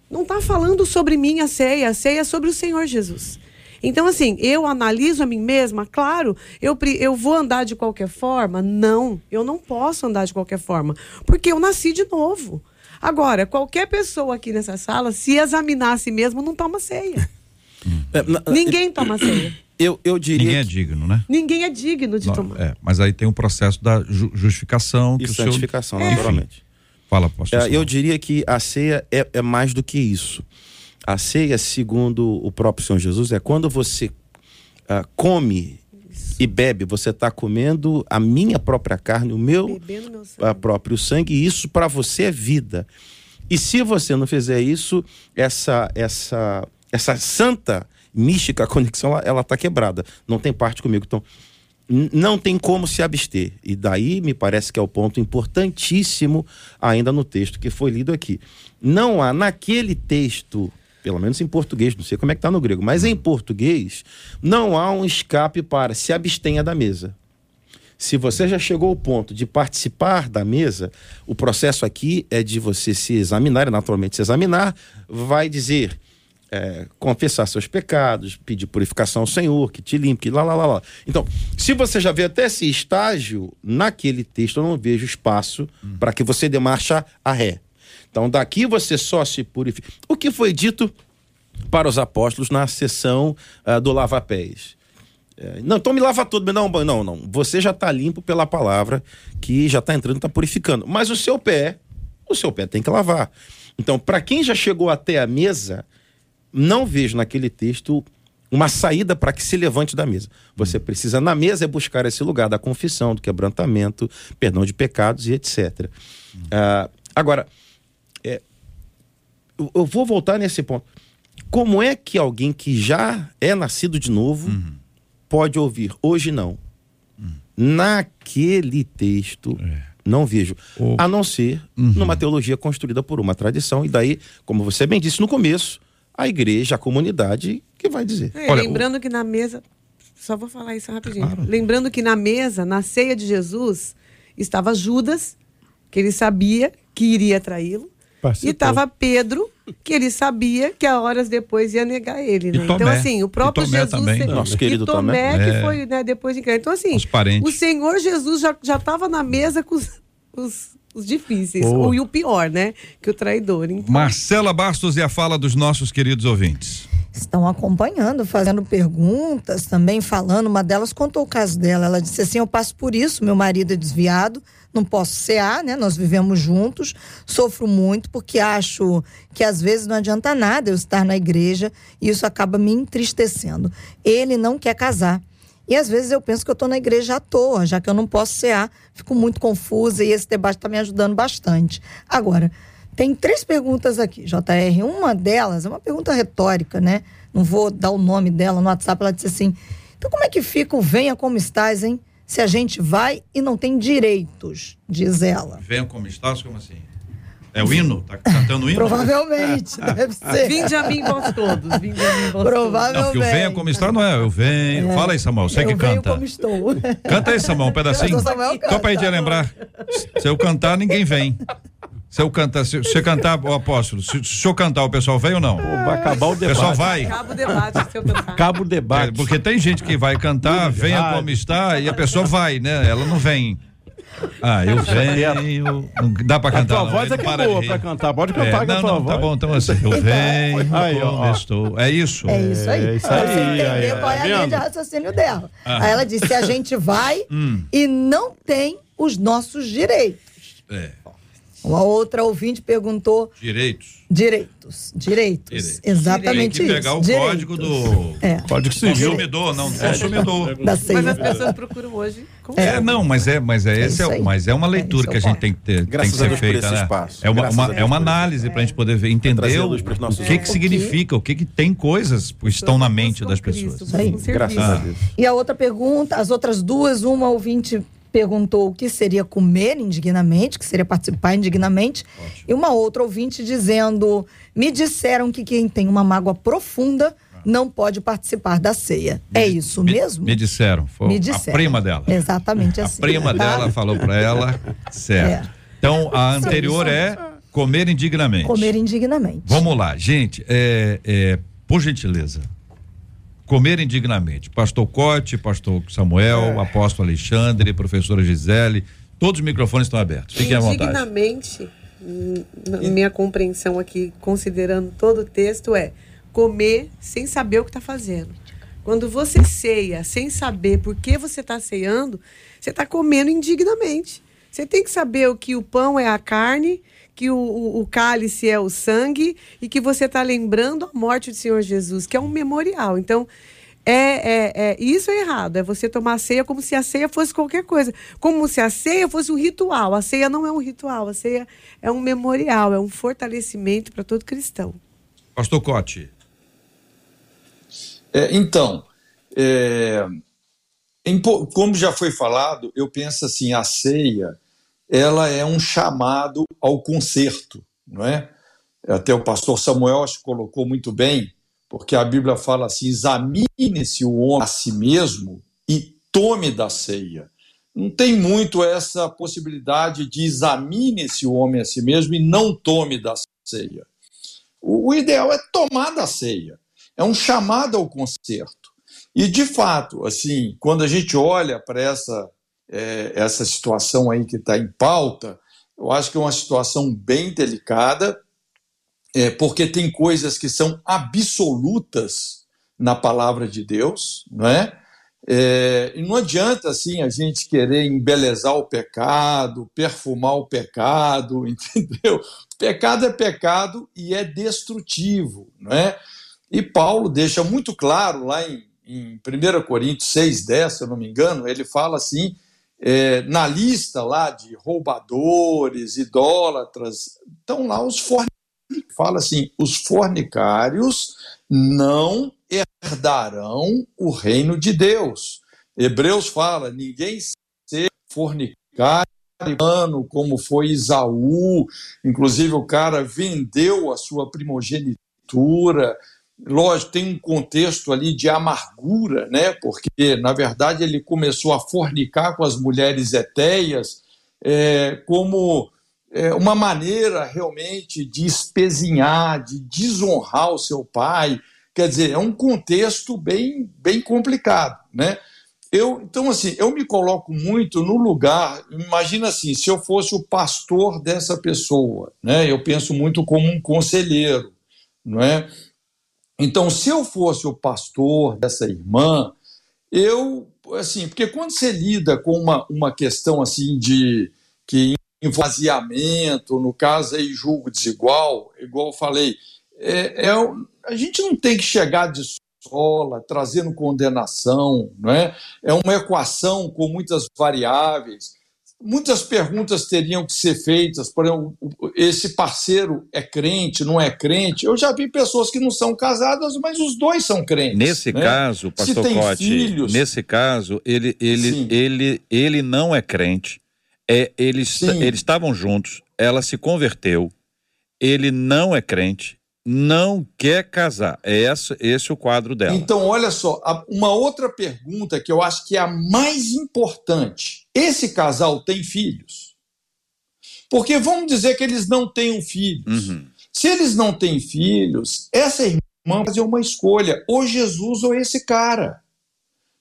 Não está falando sobre mim a ceia, a ceia é sobre o Senhor Jesus. Então, assim, eu analiso a mim mesma, claro, eu, eu vou andar de qualquer forma? Não, eu não posso andar de qualquer forma, porque eu nasci de novo. Agora, qualquer pessoa aqui nessa sala, se examinar a si mesmo, não toma ceia. É, Ninguém toma ceia. Eu, eu diria. Ninguém é digno, né? Ninguém é digno de não, tomar. É, mas aí tem o um processo da ju justificação. E que santificação, senhor... naturalmente. Fala, pastor. É, eu diria que a ceia é, é mais do que isso. A ceia, segundo o próprio Senhor Jesus, é quando você uh, come e bebe, você está comendo a minha própria carne, o meu, meu sangue. próprio sangue, e isso para você é vida. E se você não fizer isso, essa essa essa santa mística conexão ela está quebrada. Não tem parte comigo. Então, não tem como se abster. E daí me parece que é o ponto importantíssimo ainda no texto que foi lido aqui. Não há naquele texto pelo menos em português, não sei como é que está no grego, mas em português não há um escape para se abstenha da mesa. Se você já chegou ao ponto de participar da mesa, o processo aqui é de você se examinar, naturalmente se examinar, vai dizer, é, confessar seus pecados, pedir purificação ao Senhor, que te limpe, que lá, lá, lá, lá. Então, se você já vê até esse estágio, naquele texto eu não vejo espaço hum. para que você dê marcha a ré. Então, daqui você só se purifica. O que foi dito para os apóstolos na sessão uh, do lava-pés? É, não, então me lava tudo, não, não, não. Você já está limpo pela palavra que já está entrando, está purificando. Mas o seu pé, o seu pé tem que lavar. Então, para quem já chegou até a mesa, não vejo naquele texto uma saída para que se levante da mesa. Você precisa, na mesa, é buscar esse lugar da confissão, do quebrantamento, perdão de pecados e etc. Uh, agora, eu, eu vou voltar nesse ponto. Como é que alguém que já é nascido de novo Uhum. pode ouvir? Hoje não. Naquele texto, não vejo. O- A não ser Uhum. numa teologia construída por uma tradição. E daí, como você bem disse no começo, a igreja, a comunidade que vai dizer. É, Olha, lembrando que na mesa. Só vou falar isso rapidinho. Claro. Lembrando que na mesa, na ceia de Jesus, estava Judas, que ele sabia que iria traí-lo. Participou. E estava Pedro, que ele sabia que a horas depois ia negar ele, né? E. Então, assim, o próprio E Tomé Jesus. também. se- Nosso e querido Tomé, Tomé. que É. foi né, depois de. Então, assim, Os parentes. o Senhor Jesus já estava na mesa com os, os, os difíceis. Boa. O, e o pior, né? Que o traidor. Então, Marcela Bastos e a fala dos nossos queridos ouvintes. estão acompanhando, fazendo perguntas, também falando. Uma delas contou o caso dela. Ela disse assim: Eu passo por isso, meu marido é desviado, não posso cear, né? Nós vivemos juntos, sofro muito porque acho que às vezes não adianta nada eu estar na igreja e isso acaba me entristecendo. Ele não quer casar. E às vezes eu penso que eu estou na igreja à toa, já que eu não posso cear, fico muito confusa e esse debate está me ajudando bastante. Agora, tem três perguntas aqui, JR. Uma delas é uma pergunta retórica, né? Não vou dar o nome dela no WhatsApp. Ela disse assim: então como é que fica o venha como estás, hein? Se a gente vai e não tem direitos, diz ela. Venha como estás, como assim? É o hino? Tá cantando o hino? Provavelmente, deve ser. Vinde a mim vós todos. Vinde a mim vós todos. Provavelmente. Não, que o venha como está não é. Eu venho. Fala aí, Samuel. Você eu que venho canta. como estou. Canta aí, Samuel, um pedacinho. Só pra gente lembrar. Se eu cantar, ninguém vem. Se eu cantar, se se você cantar, o apóstolo, se, se eu cantar, o pessoal vem ou não? Pô, vai acabar o O debate. pessoal vai. Acaba o debate se eu cantar. Acaba o É, debate. porque tem gente que vai cantar, venha rádio. como está, e a pessoa vai, né? Ela não vem. Ah, eu venho. Não dá pra A cantar. tua não, voz é que é boa pra cantar. Pode É, cantar com a não, tua não, voz. tá bom, então assim, eu venho Aí, ó, como ó. estou. É isso? É isso aí. É isso Pra aí, você entender aí, ó, qual é tá a linha vendo? de raciocínio dela. Ah. Aí ela disse: a gente vai Hum. e não tem os nossos direitos. É, Uma outra ouvinte perguntou: direitos. direitos. Direitos. Direitos. Exatamente Tem que isso. pegar o direitos. código do É. Código Civil. consumidor, não, do consumidor. Mas as pessoas procuram hoje. com É, não, mas é, mas é, esse isso é, mas é uma leitura É, que a esse é gente tem que ter, tem Graças que a ser feita, esse né? espaço. É uma, Graças uma- a Deus é uma isso. análise pra gente poder ver, entender a o, o que que significa, o que que tem coisas que estão na mente das pessoas. Isso. Graças a Deus. E a outra pergunta, as outras duas, uma ouvinte perguntou o que seria comer indignamente, que seria participar indignamente, e uma outra ouvinte dizendo: me disseram que quem tem uma mágoa profunda não pode participar da ceia. é isso Me- mesmo? Me disseram, foi Me a disseram. prima dela. Exatamente A assim. prima tá? dela falou pra ela, certo. É. Então a anterior é comer indignamente. Comer indignamente. Vamos lá, gente, é, é, por gentileza, comer indignamente. Pastor Cote, pastor Samuel, apóstolo Alexandre, professora Gisele, todos os microfones estão abertos. Fiquem à vontade. Indignamente, na minha compreensão aqui, considerando todo o texto, é comer sem saber o que está fazendo. Quando você ceia sem saber por que você está ceando, você está comendo indignamente. Você tem que saber o que o pão é a carne, que o, o, o cálice é o sangue e que você está lembrando a morte do Senhor Jesus, que é um memorial. Então, é, é, é, isso é errado. É você tomar a ceia como se a ceia fosse qualquer coisa. Como se a ceia fosse um ritual. A ceia não é um ritual. A ceia é um memorial, é um fortalecimento para todo cristão. Pastor Cote. É, então, é, em como já foi falado, eu penso assim, a ceia, ela é um chamado ao conserto, não é? Até o pastor Samuel acho que colocou muito bem, porque a Bíblia fala assim, examine-se o homem a si mesmo e tome da ceia. Não tem muito essa possibilidade de examine-se o homem a si mesmo e não tome da ceia. O, ideal é tomar da ceia. É um chamado ao conserto. E, de fato, assim, quando a gente olha para essa, é, essa situação aí que está em pauta, eu acho que é uma situação bem delicada, é, porque tem coisas que são absolutas na palavra de Deus, não é? É, e não adianta assim a gente querer embelezar o pecado, perfumar o pecado, entendeu? Pecado é pecado e é destrutivo, não é? E Paulo deixa muito claro lá em, em 1 Coríntios 6,10, se eu não me engano, ele fala assim: é, na lista lá de roubadores, idólatras, estão lá os fala assim: os fornicários não herdarão o reino de Deus. Hebreus fala: ninguém ser fornicário como foi Isaú, inclusive o cara vendeu a sua primogenitura. Lógico, tem um contexto ali de amargura, né? Porque, na verdade, ele começou a fornicar com as mulheres etéias é, como é, uma maneira realmente de espezinhar, de desonrar o seu pai. Quer dizer, é um contexto bem, bem complicado, né? Eu, então, assim, eu me coloco muito no lugar. Imagina assim, se eu fosse o pastor dessa pessoa, né? Eu penso muito como um conselheiro, não é? Então, se eu fosse o pastor dessa irmã, eu, assim, porque quando você lida com uma, uma questão assim de que esvaziamento, no caso aí julgo desigual, igual eu falei, é, é, a gente não tem que chegar de sola, trazendo condenação, não é? É uma equação com muitas variáveis. Muitas perguntas teriam que ser feitas, por exemplo, esse parceiro é crente, não é crente? Eu já vi pessoas que não são casadas, mas os dois são crentes. Nesse né? caso, pastor Cote, filhos... nesse caso, ele, ele, ele, ele não é crente, é, eles, eles estavam juntos, ela se converteu, ele não é crente, não quer casar. É esse, esse o quadro dela. Então, olha só, uma outra pergunta que eu acho que é a mais importante. Esse casal tem filhos? Porque vamos dizer que eles não tenham filhos. Uhum. Se eles não têm filhos, essa irmã vai fazer uma escolha, ou Jesus ou esse cara.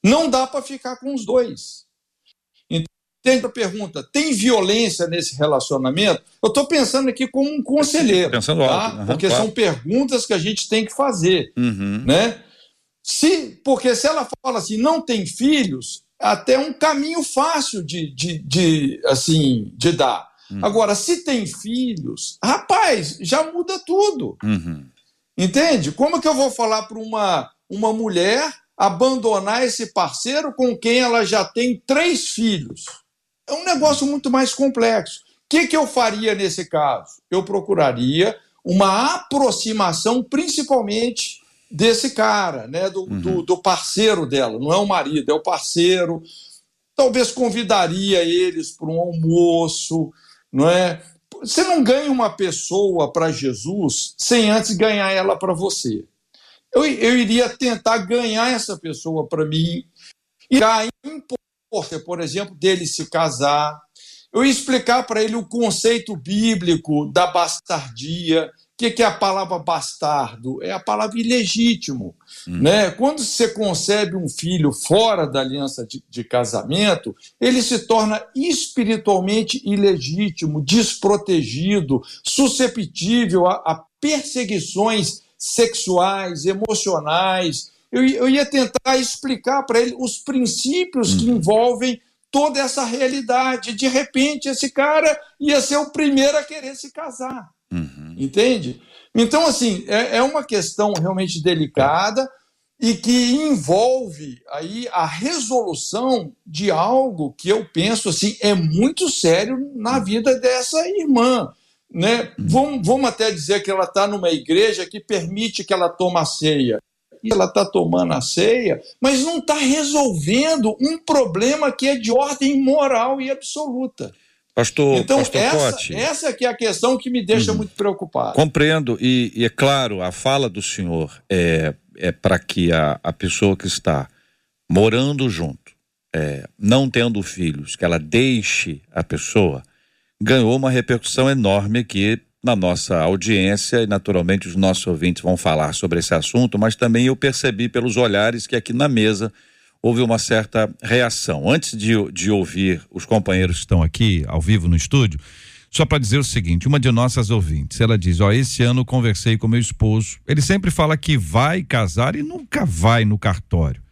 Não dá para ficar com os dois. Tem outra pergunta: tem violência nesse relacionamento? Eu estou pensando aqui como um conselheiro. Pensando tá? alto. Uhum, porque claro. são perguntas que a gente tem que fazer. Uhum. Né? Se, porque se ela fala assim, não tem filhos, até um caminho fácil de, de, de assim, de dar. Uhum. Agora, se tem filhos, rapaz, já muda tudo. Uhum. Entende? Como que eu vou falar para uma, uma mulher abandonar esse parceiro com quem ela já tem três filhos? É um negócio muito mais complexo. O que, que eu faria nesse caso? Eu procuraria uma aproximação, principalmente desse cara, né, do, uhum. do, do, parceiro dela. Não é o marido, é o parceiro. Talvez convidaria eles para um almoço, não é? Você não ganha uma pessoa para Jesus sem antes ganhar ela para você. Eu, eu iria tentar ganhar essa pessoa para mim e por exemplo, dele se casar. Eu ia explicar para ele o conceito bíblico da bastardia. O que, é a palavra bastardo? É a palavra ilegítimo. Hum. Né? Quando você concebe um filho fora da aliança de, de casamento, ele se torna espiritualmente ilegítimo, desprotegido, susceptível a, a perseguições sexuais, emocionais, eu, eu ia tentar explicar para ele os princípios que uhum. envolvem toda essa realidade. De repente, esse cara ia ser o primeiro a querer se casar. Uhum. Entende? Então, assim, é, é uma questão realmente delicada e que envolve aí a resolução de algo que eu penso assim é muito sério na uhum. vida dessa irmã. Né? Uhum. Vamos, vamos até dizer que ela está numa igreja que permite que ela tome a ceia ela está tomando a ceia, mas não está resolvendo um problema que é de ordem moral e absoluta. Pastor, então, Pastor essa, Cote, essa que é a questão que me deixa uhum. muito preocupado. Compreendo, e, e, é claro, a fala do senhor é, é para que a, a pessoa que está morando junto, é, não tendo filhos, que ela deixe a pessoa, ganhou uma repercussão enorme aqui na nossa audiência e naturalmente os nossos ouvintes vão falar sobre esse assunto, mas também eu percebi pelos olhares que aqui na mesa houve uma certa reação. Antes de, de ouvir os companheiros que estão aqui ao vivo no estúdio, só para dizer o seguinte: uma de nossas ouvintes, ela diz: Ó, esse ano conversei com meu esposo. Ele sempre fala que vai casar e nunca vai no cartório.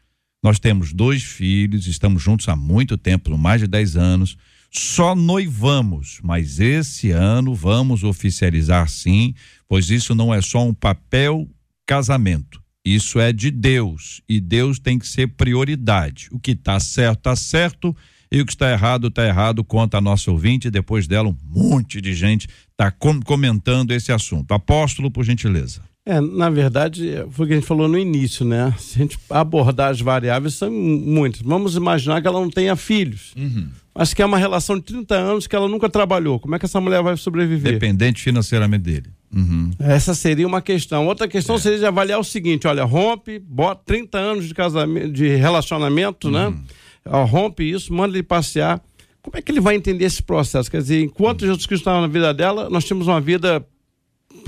Nós temos dois filhos, estamos juntos há muito tempo, mais de 10 anos só noivamos, mas esse ano vamos oficializar sim, pois isso não é só um papel casamento. Isso é de Deus e Deus tem que ser prioridade. O que está certo, está certo. E o que está errado, está errado, conta a nossa ouvinte. Depois dela, um monte de gente está com comentando esse assunto. Apóstolo, por gentileza. É, na verdade, foi o que a gente falou no início, né? Se a gente abordar as variáveis, são muitas. Vamos imaginar que ela não tenha filhos. Uhum. Mas que é uma relação de 30 anos que ela nunca trabalhou. Como é que essa mulher vai sobreviver? Dependente financeiramente dele. Uhum. Essa seria uma questão. Outra questão é. seria de avaliar o seguinte: olha, rompe, bota 30 anos de casamento, de relacionamento, né? uhum. né? Rompe isso, manda ele passear. Como é que ele vai entender esse processo? Quer dizer, enquanto uhum. Jesus Cristo estava na vida dela, nós tínhamos uma vida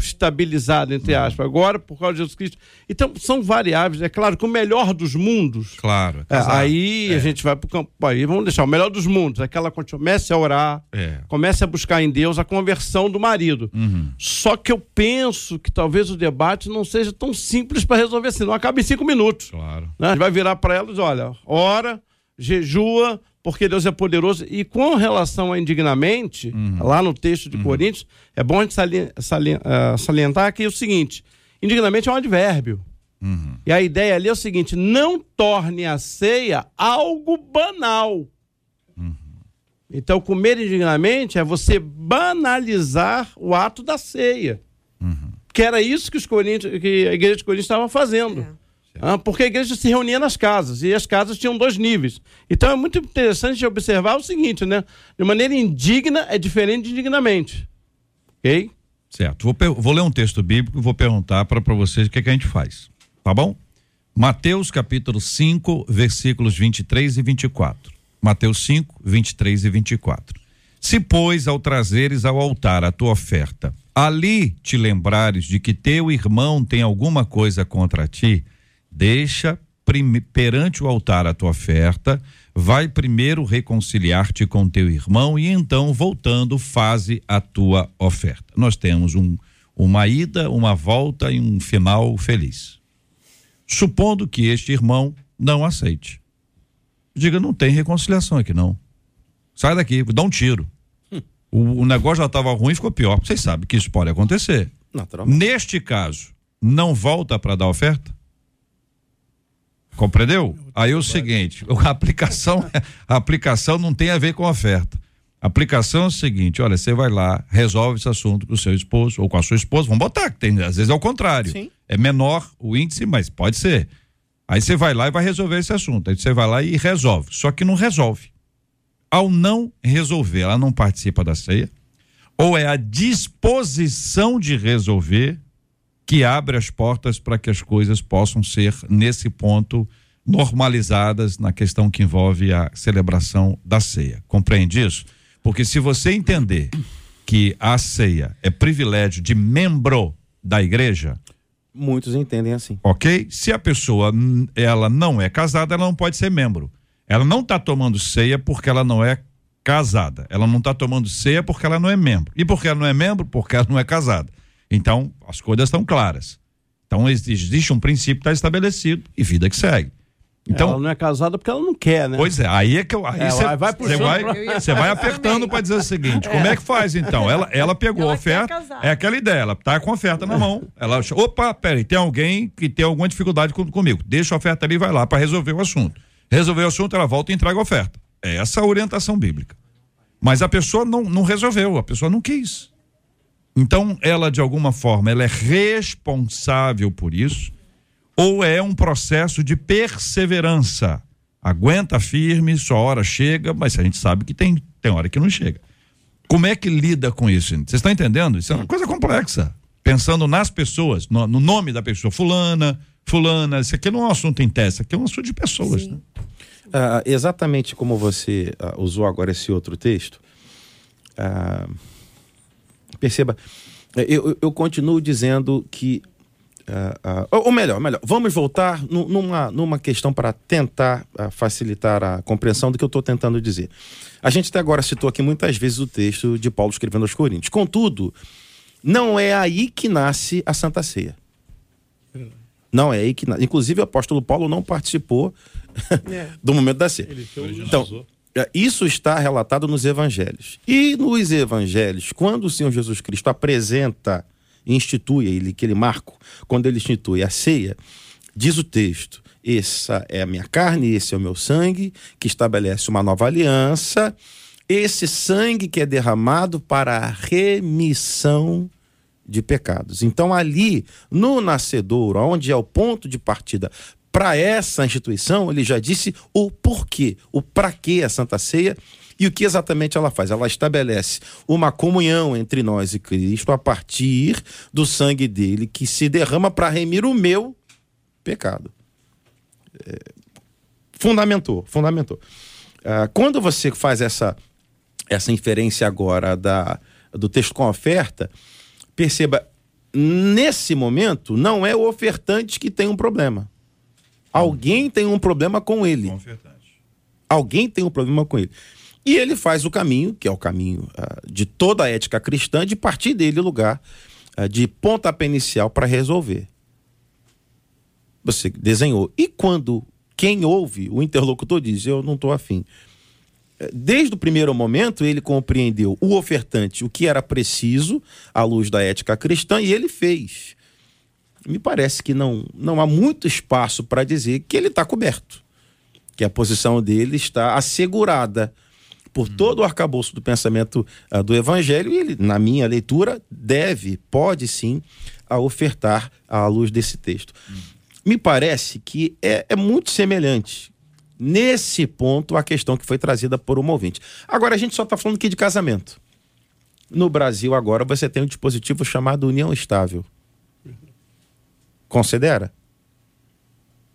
estabilizado, entre aspas. Agora, por causa de Jesus Cristo. Então, são variáveis. É claro que o melhor dos mundos. Claro. É, aí é. a gente vai para o campo. Aí vamos deixar o melhor dos mundos. É que ela comece a orar, é. comece a buscar em Deus a conversão do marido. Uhum. Só que eu penso que talvez o debate não seja tão simples para resolver assim. Não acaba em cinco minutos. Claro. Né? A gente vai virar para ela e dizer: olha, ora, jejua, porque Deus é poderoso. E com relação a indignamente, uhum. lá no texto de uhum. Coríntios, é bom a gente uh, salientar aqui o seguinte: indignamente é um advérbio. Uhum. E a ideia ali é o seguinte: não torne a ceia algo banal. Uhum. Então, comer indignamente é você banalizar o ato da ceia. Uhum. Que era isso que, os Coríntios, que a igreja de Coríntios estava fazendo. É. Porque a igreja se reunia nas casas e as casas tinham dois níveis. Então é muito interessante observar o seguinte, né? De maneira indigna é diferente de indignamente. Ok? Certo. Vou, vou ler um texto bíblico e vou perguntar para vocês o que, é que a gente faz. Tá bom? Mateus capítulo 5, versículos 23 e 24. Mateus 5, 23 e 24. Se, pois, ao trazeres ao altar a tua oferta, ali te lembrares de que teu irmão tem alguma coisa contra ti, Deixa perante o altar a tua oferta, vai primeiro reconciliar-te com teu irmão e então, voltando, faze a tua oferta. Nós temos um, uma ida, uma volta e um final feliz. Supondo que este irmão não aceite. Diga, não tem reconciliação aqui não. Sai daqui, dá um tiro. Hum. O, o, negócio já estava ruim, ficou pior. Vocês sabem que isso pode acontecer. Neste caso, não volta para dar oferta? Compreendeu? Aí é o seguinte, a aplicação, a aplicação não tem a ver com a oferta. A aplicação é o seguinte, olha, você vai lá, resolve esse assunto com o seu esposo ou com a sua esposa, vamos botar, que tem, às vezes é o contrário. Sim. É menor o índice, mas pode ser. Aí você vai lá e vai resolver esse assunto. Aí você vai lá e resolve. Só que não resolve. Ao não resolver, ela não participa da ceia, ou é a disposição de resolver que abre as portas para que as coisas possam ser, nesse ponto, normalizadas na questão que envolve a celebração da ceia. Compreende isso? Porque se você entender que a ceia é privilégio de membro da igreja, muitos entendem assim. OK? Se a pessoa ela não é casada, ela não pode ser membro. Ela não está tomando ceia porque ela não é casada. Ela não está tomando ceia porque ela não é membro. E porque ela não é membro? Porque ela não é casada. Então, as coisas estão claras. Então, existe um princípio que está estabelecido e vida que segue. Então, ela não é casada porque ela não quer, né? Pois é, aí é que eu. Aí é, você vai, você vai, você vai apertando para dizer o seguinte: é. como é que faz então? Ela, ela pegou ela a oferta, é aquela ideia, ela tá com a oferta na mão. Ela, opa, peraí, tem alguém que tem alguma dificuldade com, comigo. Deixa a oferta ali e vai lá para resolver o assunto. Resolver o assunto, ela volta e entrega a oferta. É essa a orientação bíblica. Mas a pessoa não, não resolveu, a pessoa não quis. Então, ela, de alguma forma, ela é responsável por isso, ou é um processo de perseverança. Aguenta firme, sua hora chega, mas a gente sabe que tem, tem hora que não chega. Como é que lida com isso? Vocês estão entendendo? Isso é uma coisa complexa. Pensando nas pessoas, no, no nome da pessoa, fulana, fulana, isso aqui não é um assunto em teste, isso aqui é um assunto de pessoas. Né? Uh, exatamente como você uh, usou agora esse outro texto. Uh, Perceba, é, eu, eu continuo dizendo que. Uh, uh, ou melhor, melhor, vamos voltar numa, numa questão para tentar uh, facilitar a compreensão do que eu estou tentando dizer. A gente até agora citou aqui muitas vezes o texto de Paulo escrevendo aos Coríntios. Contudo, não é aí que nasce a Santa Ceia. Não é aí que. Inclusive, o apóstolo Paulo não participou é. do momento da ceia. Então, isso está relatado nos evangelhos. E nos evangelhos, quando o Senhor Jesus Cristo apresenta, institui ele, aquele marco, quando ele institui a ceia, Diz o texto: essa é a minha carne, esse é o meu sangue, que estabelece uma nova aliança. Esse sangue que é derramado para a remissão de pecados. Então, ali, no nascedor, onde é o ponto de partida para essa instituição, ele já disse o porquê, o para que a Santa Ceia e o que exatamente ela faz? Ela estabelece uma comunhão entre nós e Cristo a partir do sangue dele que se derrama para remir o meu pecado. É, fundamentou, fundamentou. Ah, quando você faz essa, essa inferência agora da, do texto com oferta, perceba, nesse momento, não é o ofertante que tem um problema. Alguém tem um problema com ele. Alguém tem um problema com ele. E ele faz o caminho, que é o caminho uh, de toda a ética cristã, de partir dele lugar uh, de pontapé inicial para resolver. Você desenhou. E quando quem ouve, o interlocutor diz, eu não estou afim. Eh, desde o primeiro momento, ele compreendeu o ofertante, o que era preciso à luz da ética cristã, e ele fez. Me parece que não, não há muito espaço para dizer que ele está coberto, que a posição dele está assegurada por todo o arcabouço do pensamento uh, do Evangelho, e ele, na minha leitura, deve, pode sim, a ofertar à luz desse texto. Me parece que é, é muito semelhante nesse ponto a questão que foi trazida por um ouvinte. Agora, a gente só está falando aqui de casamento. No Brasil, agora, você tem um dispositivo chamado união estável. Considera?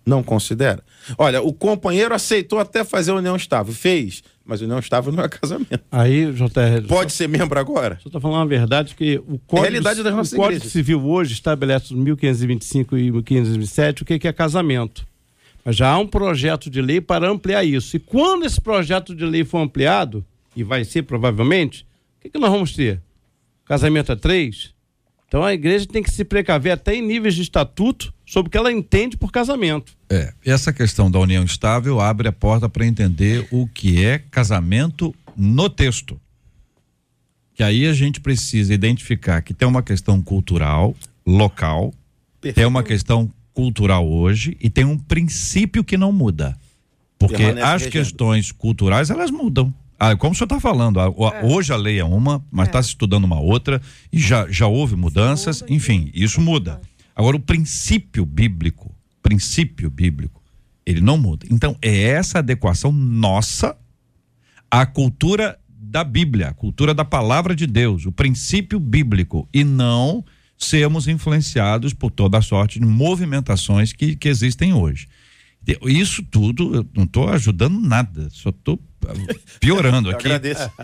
Não considera? Olha, o companheiro aceitou até fazer união estável. Fez mas o não estável não é casamento. Aí, JR. Pode só, ser membro agora? Você está falando a verdade que o Código, é realidade das nossas o Código Civil hoje estabelece no 1525 e 1527 o que é casamento. Mas já há um projeto de lei para ampliar isso. E quando esse projeto de lei for ampliado, e vai ser provavelmente, o que, que nós vamos ter? Casamento a três? Então a igreja tem que se precaver até em níveis de estatuto sobre o que ela entende por casamento. É, essa questão da união estável abre a porta para entender o que é casamento no texto. Que aí a gente precisa identificar que tem uma questão cultural, local, Perfeito. tem uma questão cultural hoje e tem um princípio que não muda. Porque as questões culturais elas mudam. Ah, como o senhor está falando, a, a, é. hoje a lei é uma, mas está é. se estudando uma outra, e já, já houve mudanças, enfim, isso muda. Agora, o princípio bíblico, princípio bíblico, ele não muda. Então, é essa adequação nossa à cultura da Bíblia, à cultura da palavra de Deus, o princípio bíblico, e não sermos influenciados por toda a sorte de movimentações que, que existem hoje. Isso tudo, eu não estou ajudando nada, só estou piorando aqui.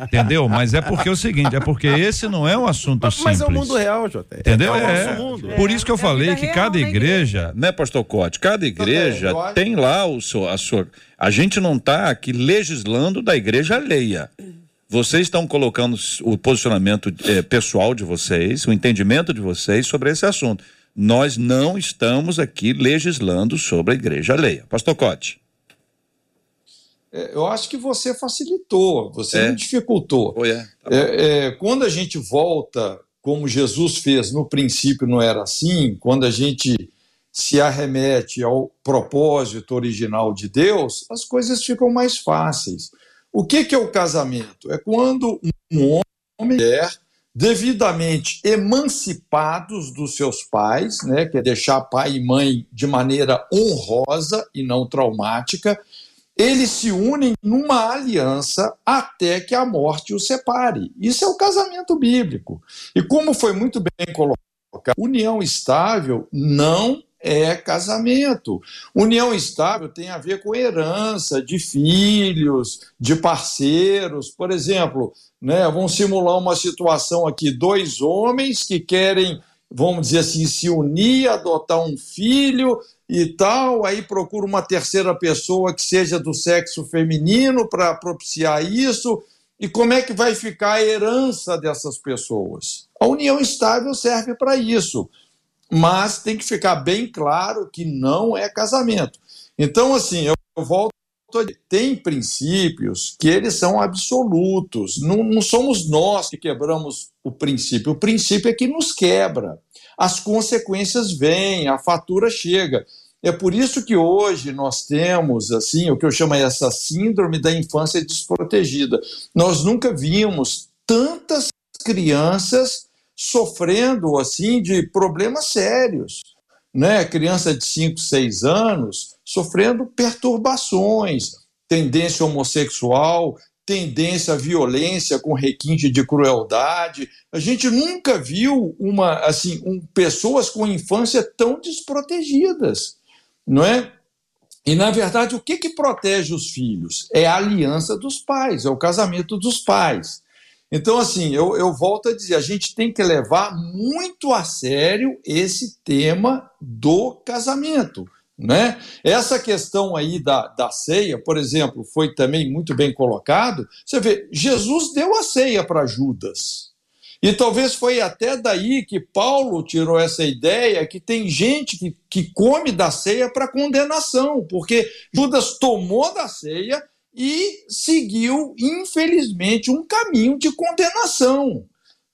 Entendeu? Mas é porque é o seguinte, é porque esse não é um assunto mas, simples. Mas é o mundo real, Jota. Entendeu? É, é, mundo. Por isso que eu é falei que cada igreja, né, pastor Cote, cada igreja tem lá o seu, a sua a gente não está aqui legislando da igreja alheia. Vocês estão colocando o posicionamento eh, pessoal de vocês, o entendimento de vocês sobre esse assunto. Nós não estamos aqui legislando sobre a igreja alheia. Pastor Cote. É, eu acho que você facilitou, você é. não dificultou. Oh, yeah. tá é, quando a gente volta, como Jesus fez no princípio, não era assim, quando a gente se arremete ao propósito original de Deus, as coisas ficam mais fáceis. O que, que é o casamento? É quando um homem e uma mulher devidamente emancipados dos seus pais, né, que é deixar pai e mãe de maneira honrosa e não traumática, eles se unem numa aliança até que a morte os separe. Isso é o casamento bíblico. E como foi muito bem colocado, união estável não é casamento. União estável tem a ver com herança de filhos, de parceiros. Por exemplo, né, vamos simular uma situação aqui: dois homens que querem, vamos dizer assim, se unir, adotar um filho e tal, aí procura uma terceira pessoa que seja do sexo feminino para propiciar isso. E como é que vai ficar a herança dessas pessoas? A união estável serve para isso mas tem que ficar bem claro que não é casamento. Então, assim, eu, volto a dizer, tem princípios que eles são absolutos. Não, não somos nós que quebramos o princípio. O princípio é que nos quebra. As consequências vêm, a fatura chega. É por isso que hoje nós temos assim o que eu chamo essa síndrome da infância desprotegida. Nós nunca vimos tantas crianças sofrendo assim de problemas sérios, né? Criança de 5, 6 anos sofrendo perturbações, tendência homossexual, tendência à violência com requinte de crueldade. A gente nunca viu uma assim um, pessoas com infância tão desprotegidas, não é? E na verdade o que que protege os filhos é a aliança dos pais, é o casamento dos pais. Então, assim, eu, eu volto a dizer, a gente tem que levar muito a sério esse tema do casamento. Né? Essa questão aí da, da ceia, por exemplo, foi também muito bem colocado. Você vê, Jesus deu a ceia para Judas. E talvez foi até daí que Paulo tirou essa ideia que tem gente que, que come da ceia para condenação, porque Judas tomou da ceia e seguiu, infelizmente, um caminho de condenação,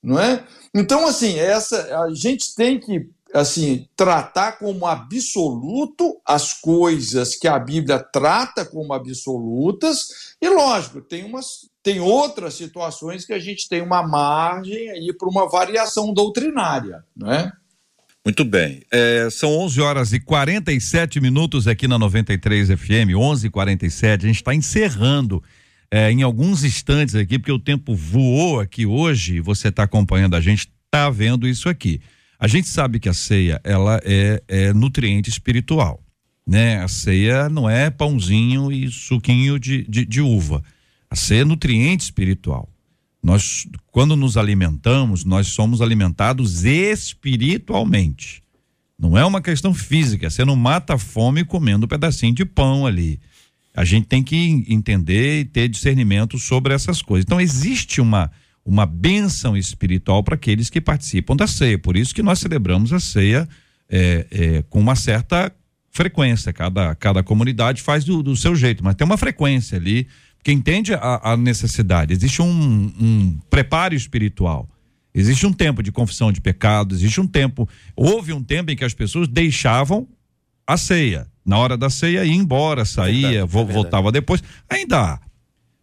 não é? Então, assim, essa a gente tem que assim tratar como absoluto as coisas que a Bíblia trata como absolutas e lógico tem umas tem outras situações que a gente tem uma margem aí para uma variação doutrinária, não é? Muito bem. É, são 11 horas e 47 minutos aqui na 93 FM, 11 e 47 A gente está encerrando é, em alguns instantes aqui, porque o tempo voou aqui hoje. Você está acompanhando a gente, está vendo isso aqui. A gente sabe que a ceia ela é, é nutriente espiritual, né? A ceia não é pãozinho e suquinho de, de, de uva. A ceia é nutriente espiritual. Nós, quando nos alimentamos, nós somos alimentados espiritualmente. Não é uma questão física. Você não mata a fome comendo um pedacinho de pão ali. A gente tem que entender e ter discernimento sobre essas coisas. Então, existe uma, uma bênção espiritual para aqueles que participam da ceia. Por isso que nós celebramos a ceia é, é, com uma certa frequência. Cada, cada comunidade faz do, do seu jeito, mas tem uma frequência ali que entende a, a necessidade. Existe um, um, preparo espiritual. Existe um tempo de confissão de pecados, existe um tempo. Houve um tempo em que as pessoas deixavam a ceia. Na hora da ceia ia embora, saía, é verdade, é voltava depois. Ainda há.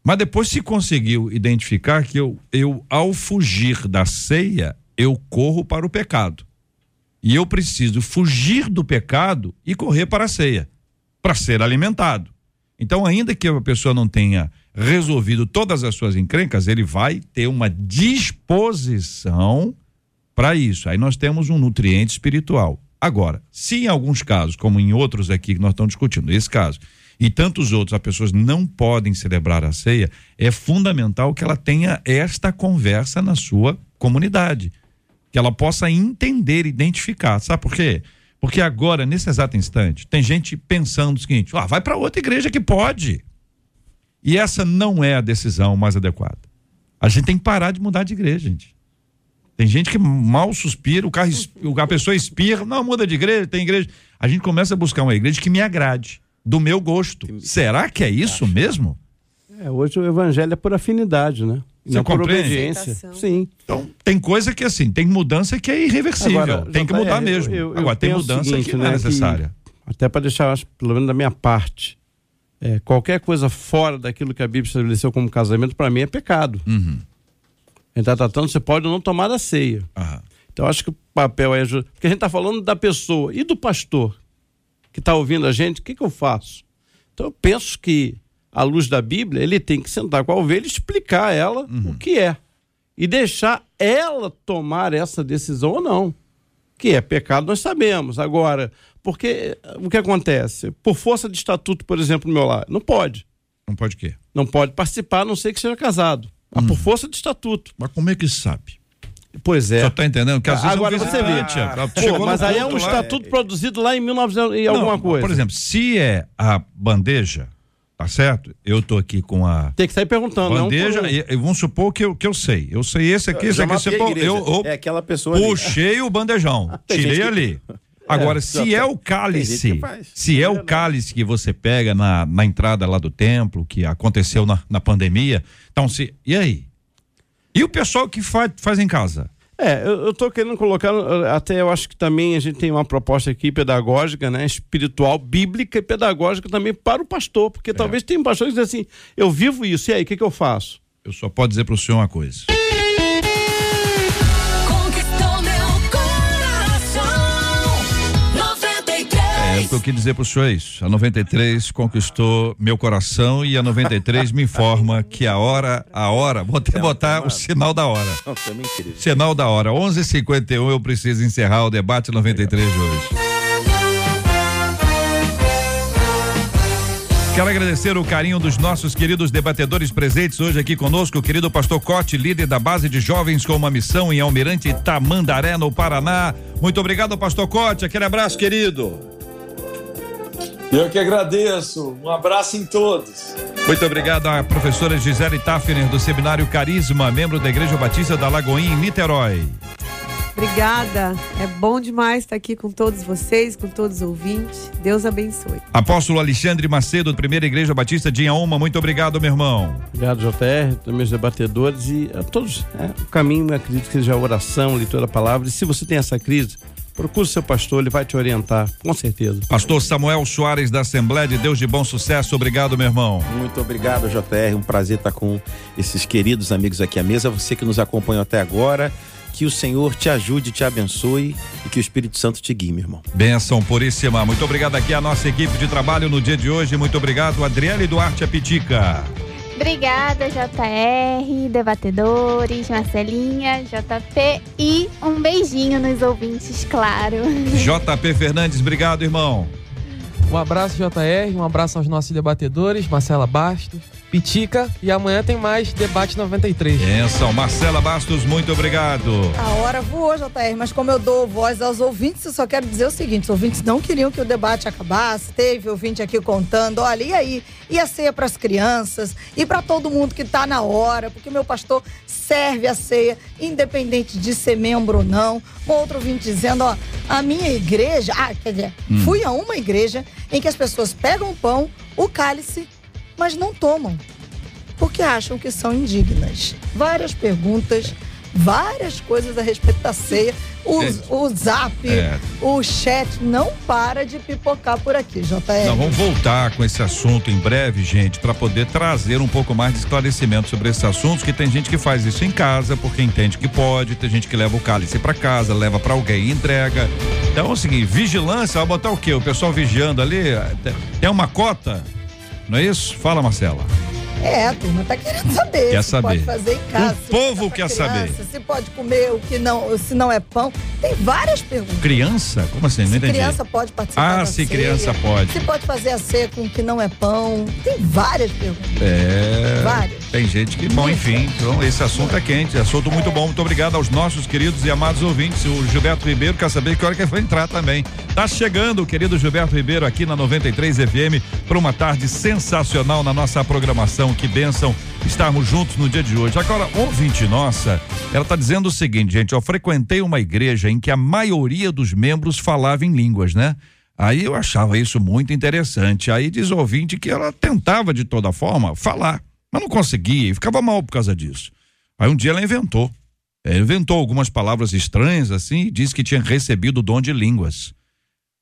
Mas depois se conseguiu identificar que eu, eu, ao fugir da ceia, eu corro para o pecado. E eu preciso fugir do pecado e correr para a ceia, para ser alimentado. Então, ainda que a pessoa não tenha resolvido todas as suas encrencas, ele vai ter uma disposição para isso. Aí nós temos um nutriente espiritual. Agora, se em alguns casos, como em outros aqui que nós estamos discutindo, esse caso, e tantos outros, as pessoas não podem celebrar a ceia, é fundamental que ela tenha esta conversa na sua comunidade. Que ela possa entender, identificar. Sabe por quê? Porque agora, nesse exato instante, tem gente pensando o seguinte: ah, vai para outra igreja que pode. E essa não é a decisão mais adequada. A gente tem que parar de mudar de igreja, gente. Tem gente que mal suspira, o carro, a pessoa espirra, não, muda de igreja, tem igreja. A gente começa a buscar uma igreja que me agrade, do meu gosto. Será que é isso mesmo? É, hoje o evangelho é por afinidade, né? Você não compreende? Sim. Então, tem coisa que assim, tem mudança que é irreversível. Agora, tem que mudar é, mesmo. Eu, eu, Agora, tem mudança seguinte, que não é né, necessária. Que, até para deixar, pelo menos da minha parte, é, qualquer coisa fora daquilo que a Bíblia estabeleceu como casamento, para mim é pecado. Uhum. A gente está tratando, você pode não tomar a ceia. Uhum. Então, acho que o papel é. Porque a gente está falando da pessoa e do pastor que está ouvindo a gente, o que, que eu faço? Então, eu penso que à luz da Bíblia, ele tem que sentar com a ovelha e explicar a ela uhum. o que é. E deixar ela tomar essa decisão ou não. Que é pecado, nós sabemos. Agora, porque o que acontece? Por força de estatuto, por exemplo, no meu lar, não pode. Não pode o quê? Não pode participar, a não ser que seja casado. Mas por uhum. força de estatuto. Mas como é que sabe? Pois é. Só tá entendendo? Que às vezes Agora você vê. Ah, Pô, mas aí é um estatuto é... produzido lá em 1900 e alguma coisa. Por exemplo, se é a bandeja, Tá certo? Eu tô aqui com a. Tem que sair perguntando, bandeja, não. E vamos supor que eu, que eu sei. Eu sei esse aqui, esse aqui. Você, eu, eu é aquela pessoa. Puxei ali. o bandejão. tirei que... ali. Agora, é, se é o cálice, se é o cálice que você pega na, na entrada lá do templo, que aconteceu na, na pandemia, então se. E aí? E o pessoal que faz, faz em casa? É, eu, tô querendo colocar, até eu acho que também a gente tem uma proposta aqui pedagógica, né? Espiritual, bíblica e pedagógica também para o pastor, porque é. talvez tenha um pastor que diz assim, eu vivo isso, e aí, o que, que eu faço? Eu só posso dizer para o senhor uma coisa. É, o que eu quis dizer para o senhor é isso. A 93 conquistou meu coração e a 93 me informa que a hora, a hora, vou até botar o sinal da hora. Não, também Sinal da hora. 11:51 eu preciso encerrar o debate 93 de hoje. Quero agradecer o carinho dos nossos queridos debatedores presentes hoje aqui conosco, o querido pastor Cote, líder da base de jovens com uma missão em Almirante Tamandaré, no Paraná. Muito obrigado, pastor Cote. Aquele abraço, querido. Eu que agradeço. Um abraço em todos. Muito obrigado à professora Gisele Tafner, do Seminário Carisma, membro da Igreja Batista da Lagoinha, em Niterói. Obrigada. É bom demais estar aqui com todos vocês, com todos os ouvintes. Deus abençoe. Apóstolo Alexandre Macedo, Primeira Igreja Batista de Inhaúma, muito obrigado, meu irmão. Obrigado, JR, meus debatedores e a todos. É, o caminho, acredito que seja a oração, leitura da palavra. E se você tem essa crise, Procure seu pastor, ele vai te orientar, com certeza. Pastor Samuel Soares da Assembleia de Deus de Bom Sucesso, obrigado, meu irmão. Muito obrigado, JR. Um prazer estar com esses queridos amigos aqui à mesa. Você que nos acompanhou até agora. Que o Senhor te ajude, te abençoe e que o Espírito Santo te guie, meu irmão. Benção puríssima. Muito obrigado aqui à nossa equipe de trabalho no dia de hoje. Muito obrigado, Adriele Duarte Apitica. Obrigada, JR, debatedores, Marcelinha, JP e um beijinho nos ouvintes, claro. JP Fernandes, obrigado, irmão. Um abraço, JR, um abraço aos nossos debatedores, Marcela Bastos, Pitica e amanhã tem mais Debate 93. Benção. Marcela Bastos, muito obrigado. A hora voou, JR, mas como eu dou voz aos ouvintes, eu só quero dizer o seguinte: os ouvintes não queriam que o debate acabasse. Teve ouvinte aqui contando, olha, e aí? E a ceia para as crianças? E para todo mundo que está na hora? Porque meu pastor serve a ceia, independente de ser membro ou não. Um outro ouvinte dizendo, ó, a minha igreja, ah, quer dizer, hum. fui a uma igreja em que as pessoas pegam o pão, o cálice mas não tomam, porque acham que são indignas. Várias perguntas, várias coisas a respeito da ceia. O, o zap, é. o chat não para de pipocar por aqui, JR. Não, vamos voltar com esse assunto em breve, gente, para poder trazer um pouco mais de esclarecimento sobre esses assuntos, que tem gente que faz isso em casa porque entende que pode, tem gente que leva o cálice para casa, leva para alguém e entrega. Então é o seguinte, vigilância, vai botar o quê? O pessoal vigiando ali, tem uma cota não é isso? Fala, Marcela. É, a turma tá querendo saber. Quer saber. pode fazer em casa. O povo quer criança, saber. Se pode comer o que não, se não é pão. Tem várias perguntas. Criança? Como assim? Não se entendi. criança pode participar Ah, se ceia, criança pode. Se pode fazer a ceia com o que não é pão. Tem várias perguntas. É. Várias. Tem gente que, bom, enfim. Então, esse assunto é quente. Assunto muito bom. Muito obrigado aos nossos queridos e amados ouvintes. O Gilberto Ribeiro quer saber que hora que vai entrar também. Tá chegando o querido Gilberto Ribeiro aqui na 93 FM para uma tarde sensacional na nossa programação. Que bênção estarmos juntos no dia de hoje. Agora, ouvinte nossa, ela está dizendo o seguinte, gente, eu frequentei uma igreja em que a maioria dos membros falava em línguas, né? Aí eu achava isso muito interessante. Aí diz o ouvinte que ela tentava de toda forma falar, mas não conseguia e ficava mal por causa disso. Aí um dia ela inventou. Ela inventou algumas palavras estranhas assim e disse que tinha recebido o dom de línguas.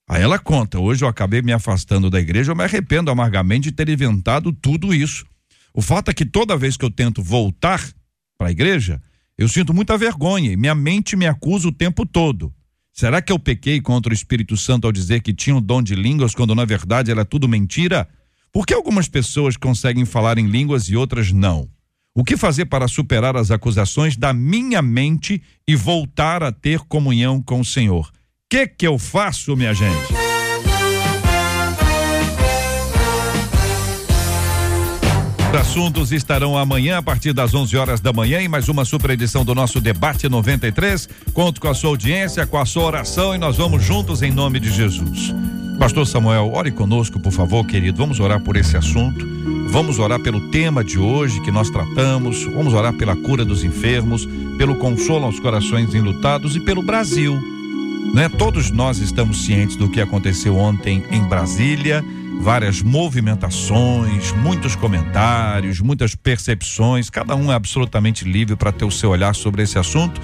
Aí ela conta: hoje eu acabei me afastando da igreja, eu me arrependo amargamente de ter inventado tudo isso. O fato é que toda vez que eu tento voltar para a igreja, eu sinto muita vergonha e minha mente me acusa o tempo todo. Será que eu pequei contra o Espírito Santo ao dizer que tinha o dom de línguas quando na verdade era tudo mentira? Por que algumas pessoas conseguem falar em línguas e outras não? O que fazer para superar as acusações da minha mente e voltar a ter comunhão com o Senhor? O que que eu faço, minha gente? Os assuntos estarão amanhã a partir das 11 horas da manhã em mais uma super edição do nosso debate 93. Conto com a sua audiência, com a sua oração e nós vamos juntos em nome de Jesus. Pastor Samuel, ore conosco, por favor, querido. Vamos orar por esse assunto. Vamos orar pelo tema de hoje que nós tratamos. Vamos orar pela cura dos enfermos, pelo consolo aos corações enlutados e pelo Brasil. Né? Todos nós estamos cientes do que aconteceu ontem em Brasília várias movimentações, muitos comentários, muitas percepções, cada um é absolutamente livre para ter o seu olhar sobre esse assunto.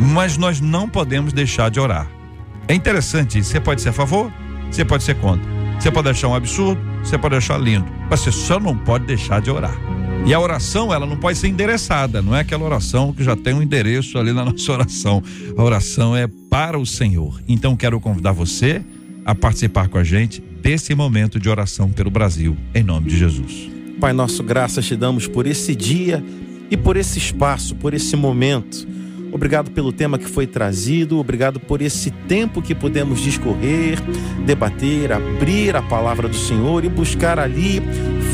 Mas nós não podemos deixar de orar. É interessante, você pode ser a favor, você pode ser contra. Você pode achar um absurdo, você pode achar lindo, mas você só não pode deixar de orar. E a oração, ela não pode ser endereçada, não é aquela oração que já tem um endereço ali na nossa oração. A oração é para o Senhor. Então quero convidar você a participar com a gente desse momento de oração pelo Brasil, em nome de Jesus. Pai nosso, graças te damos por esse dia e por esse espaço, por esse momento. Obrigado pelo tema que foi trazido, obrigado por esse tempo que pudemos discorrer, debater, abrir a palavra do Senhor e buscar ali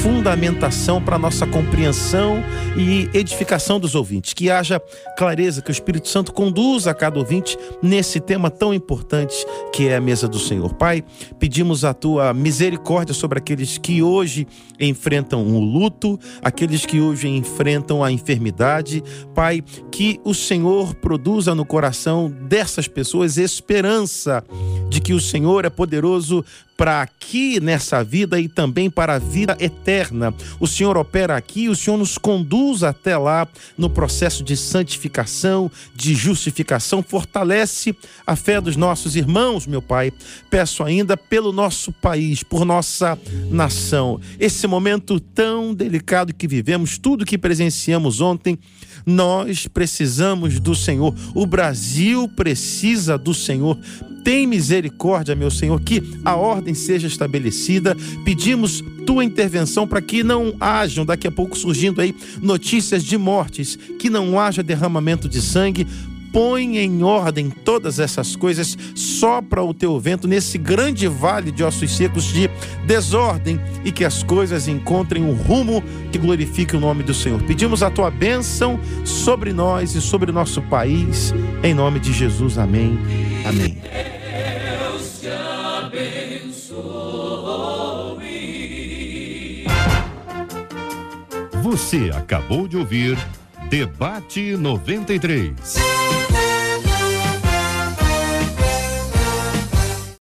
fundamentação para nossa compreensão e edificação dos ouvintes. Que haja clareza, que o Espírito Santo conduza a cada ouvinte nesse tema tão importante que é a mesa do Senhor. Pai, pedimos a tua misericórdia sobre aqueles que hoje enfrentam o luto, aqueles que hoje enfrentam a enfermidade. Pai, que o Senhor produza no coração dessas pessoas esperança de que o Senhor é poderoso para aqui nessa vida e também para a vida eterna. O Senhor opera aqui, o Senhor nos conduz até lá no processo de santificação, de justificação, fortalece a fé dos nossos irmãos, meu Pai. Peço ainda pelo nosso país, por nossa nação. Esse momento tão delicado que vivemos, tudo que presenciamos ontem, nós precisamos do Senhor. O Brasil precisa do Senhor. Tem misericórdia, meu Senhor, que a ordem seja estabelecida. Pedimos tua intervenção para que não hajam daqui a pouco surgindo aí notícias de mortes, que não haja derramamento de sangue, põe em ordem todas essas coisas, sopra o teu vento nesse grande vale de ossos secos de desordem e que as coisas encontrem um rumo que glorifique o nome do Senhor. Pedimos a tua bênção sobre nós e sobre o nosso país, em nome de Jesus. Amém. Amém. Te. Você acabou de ouvir Debate 93.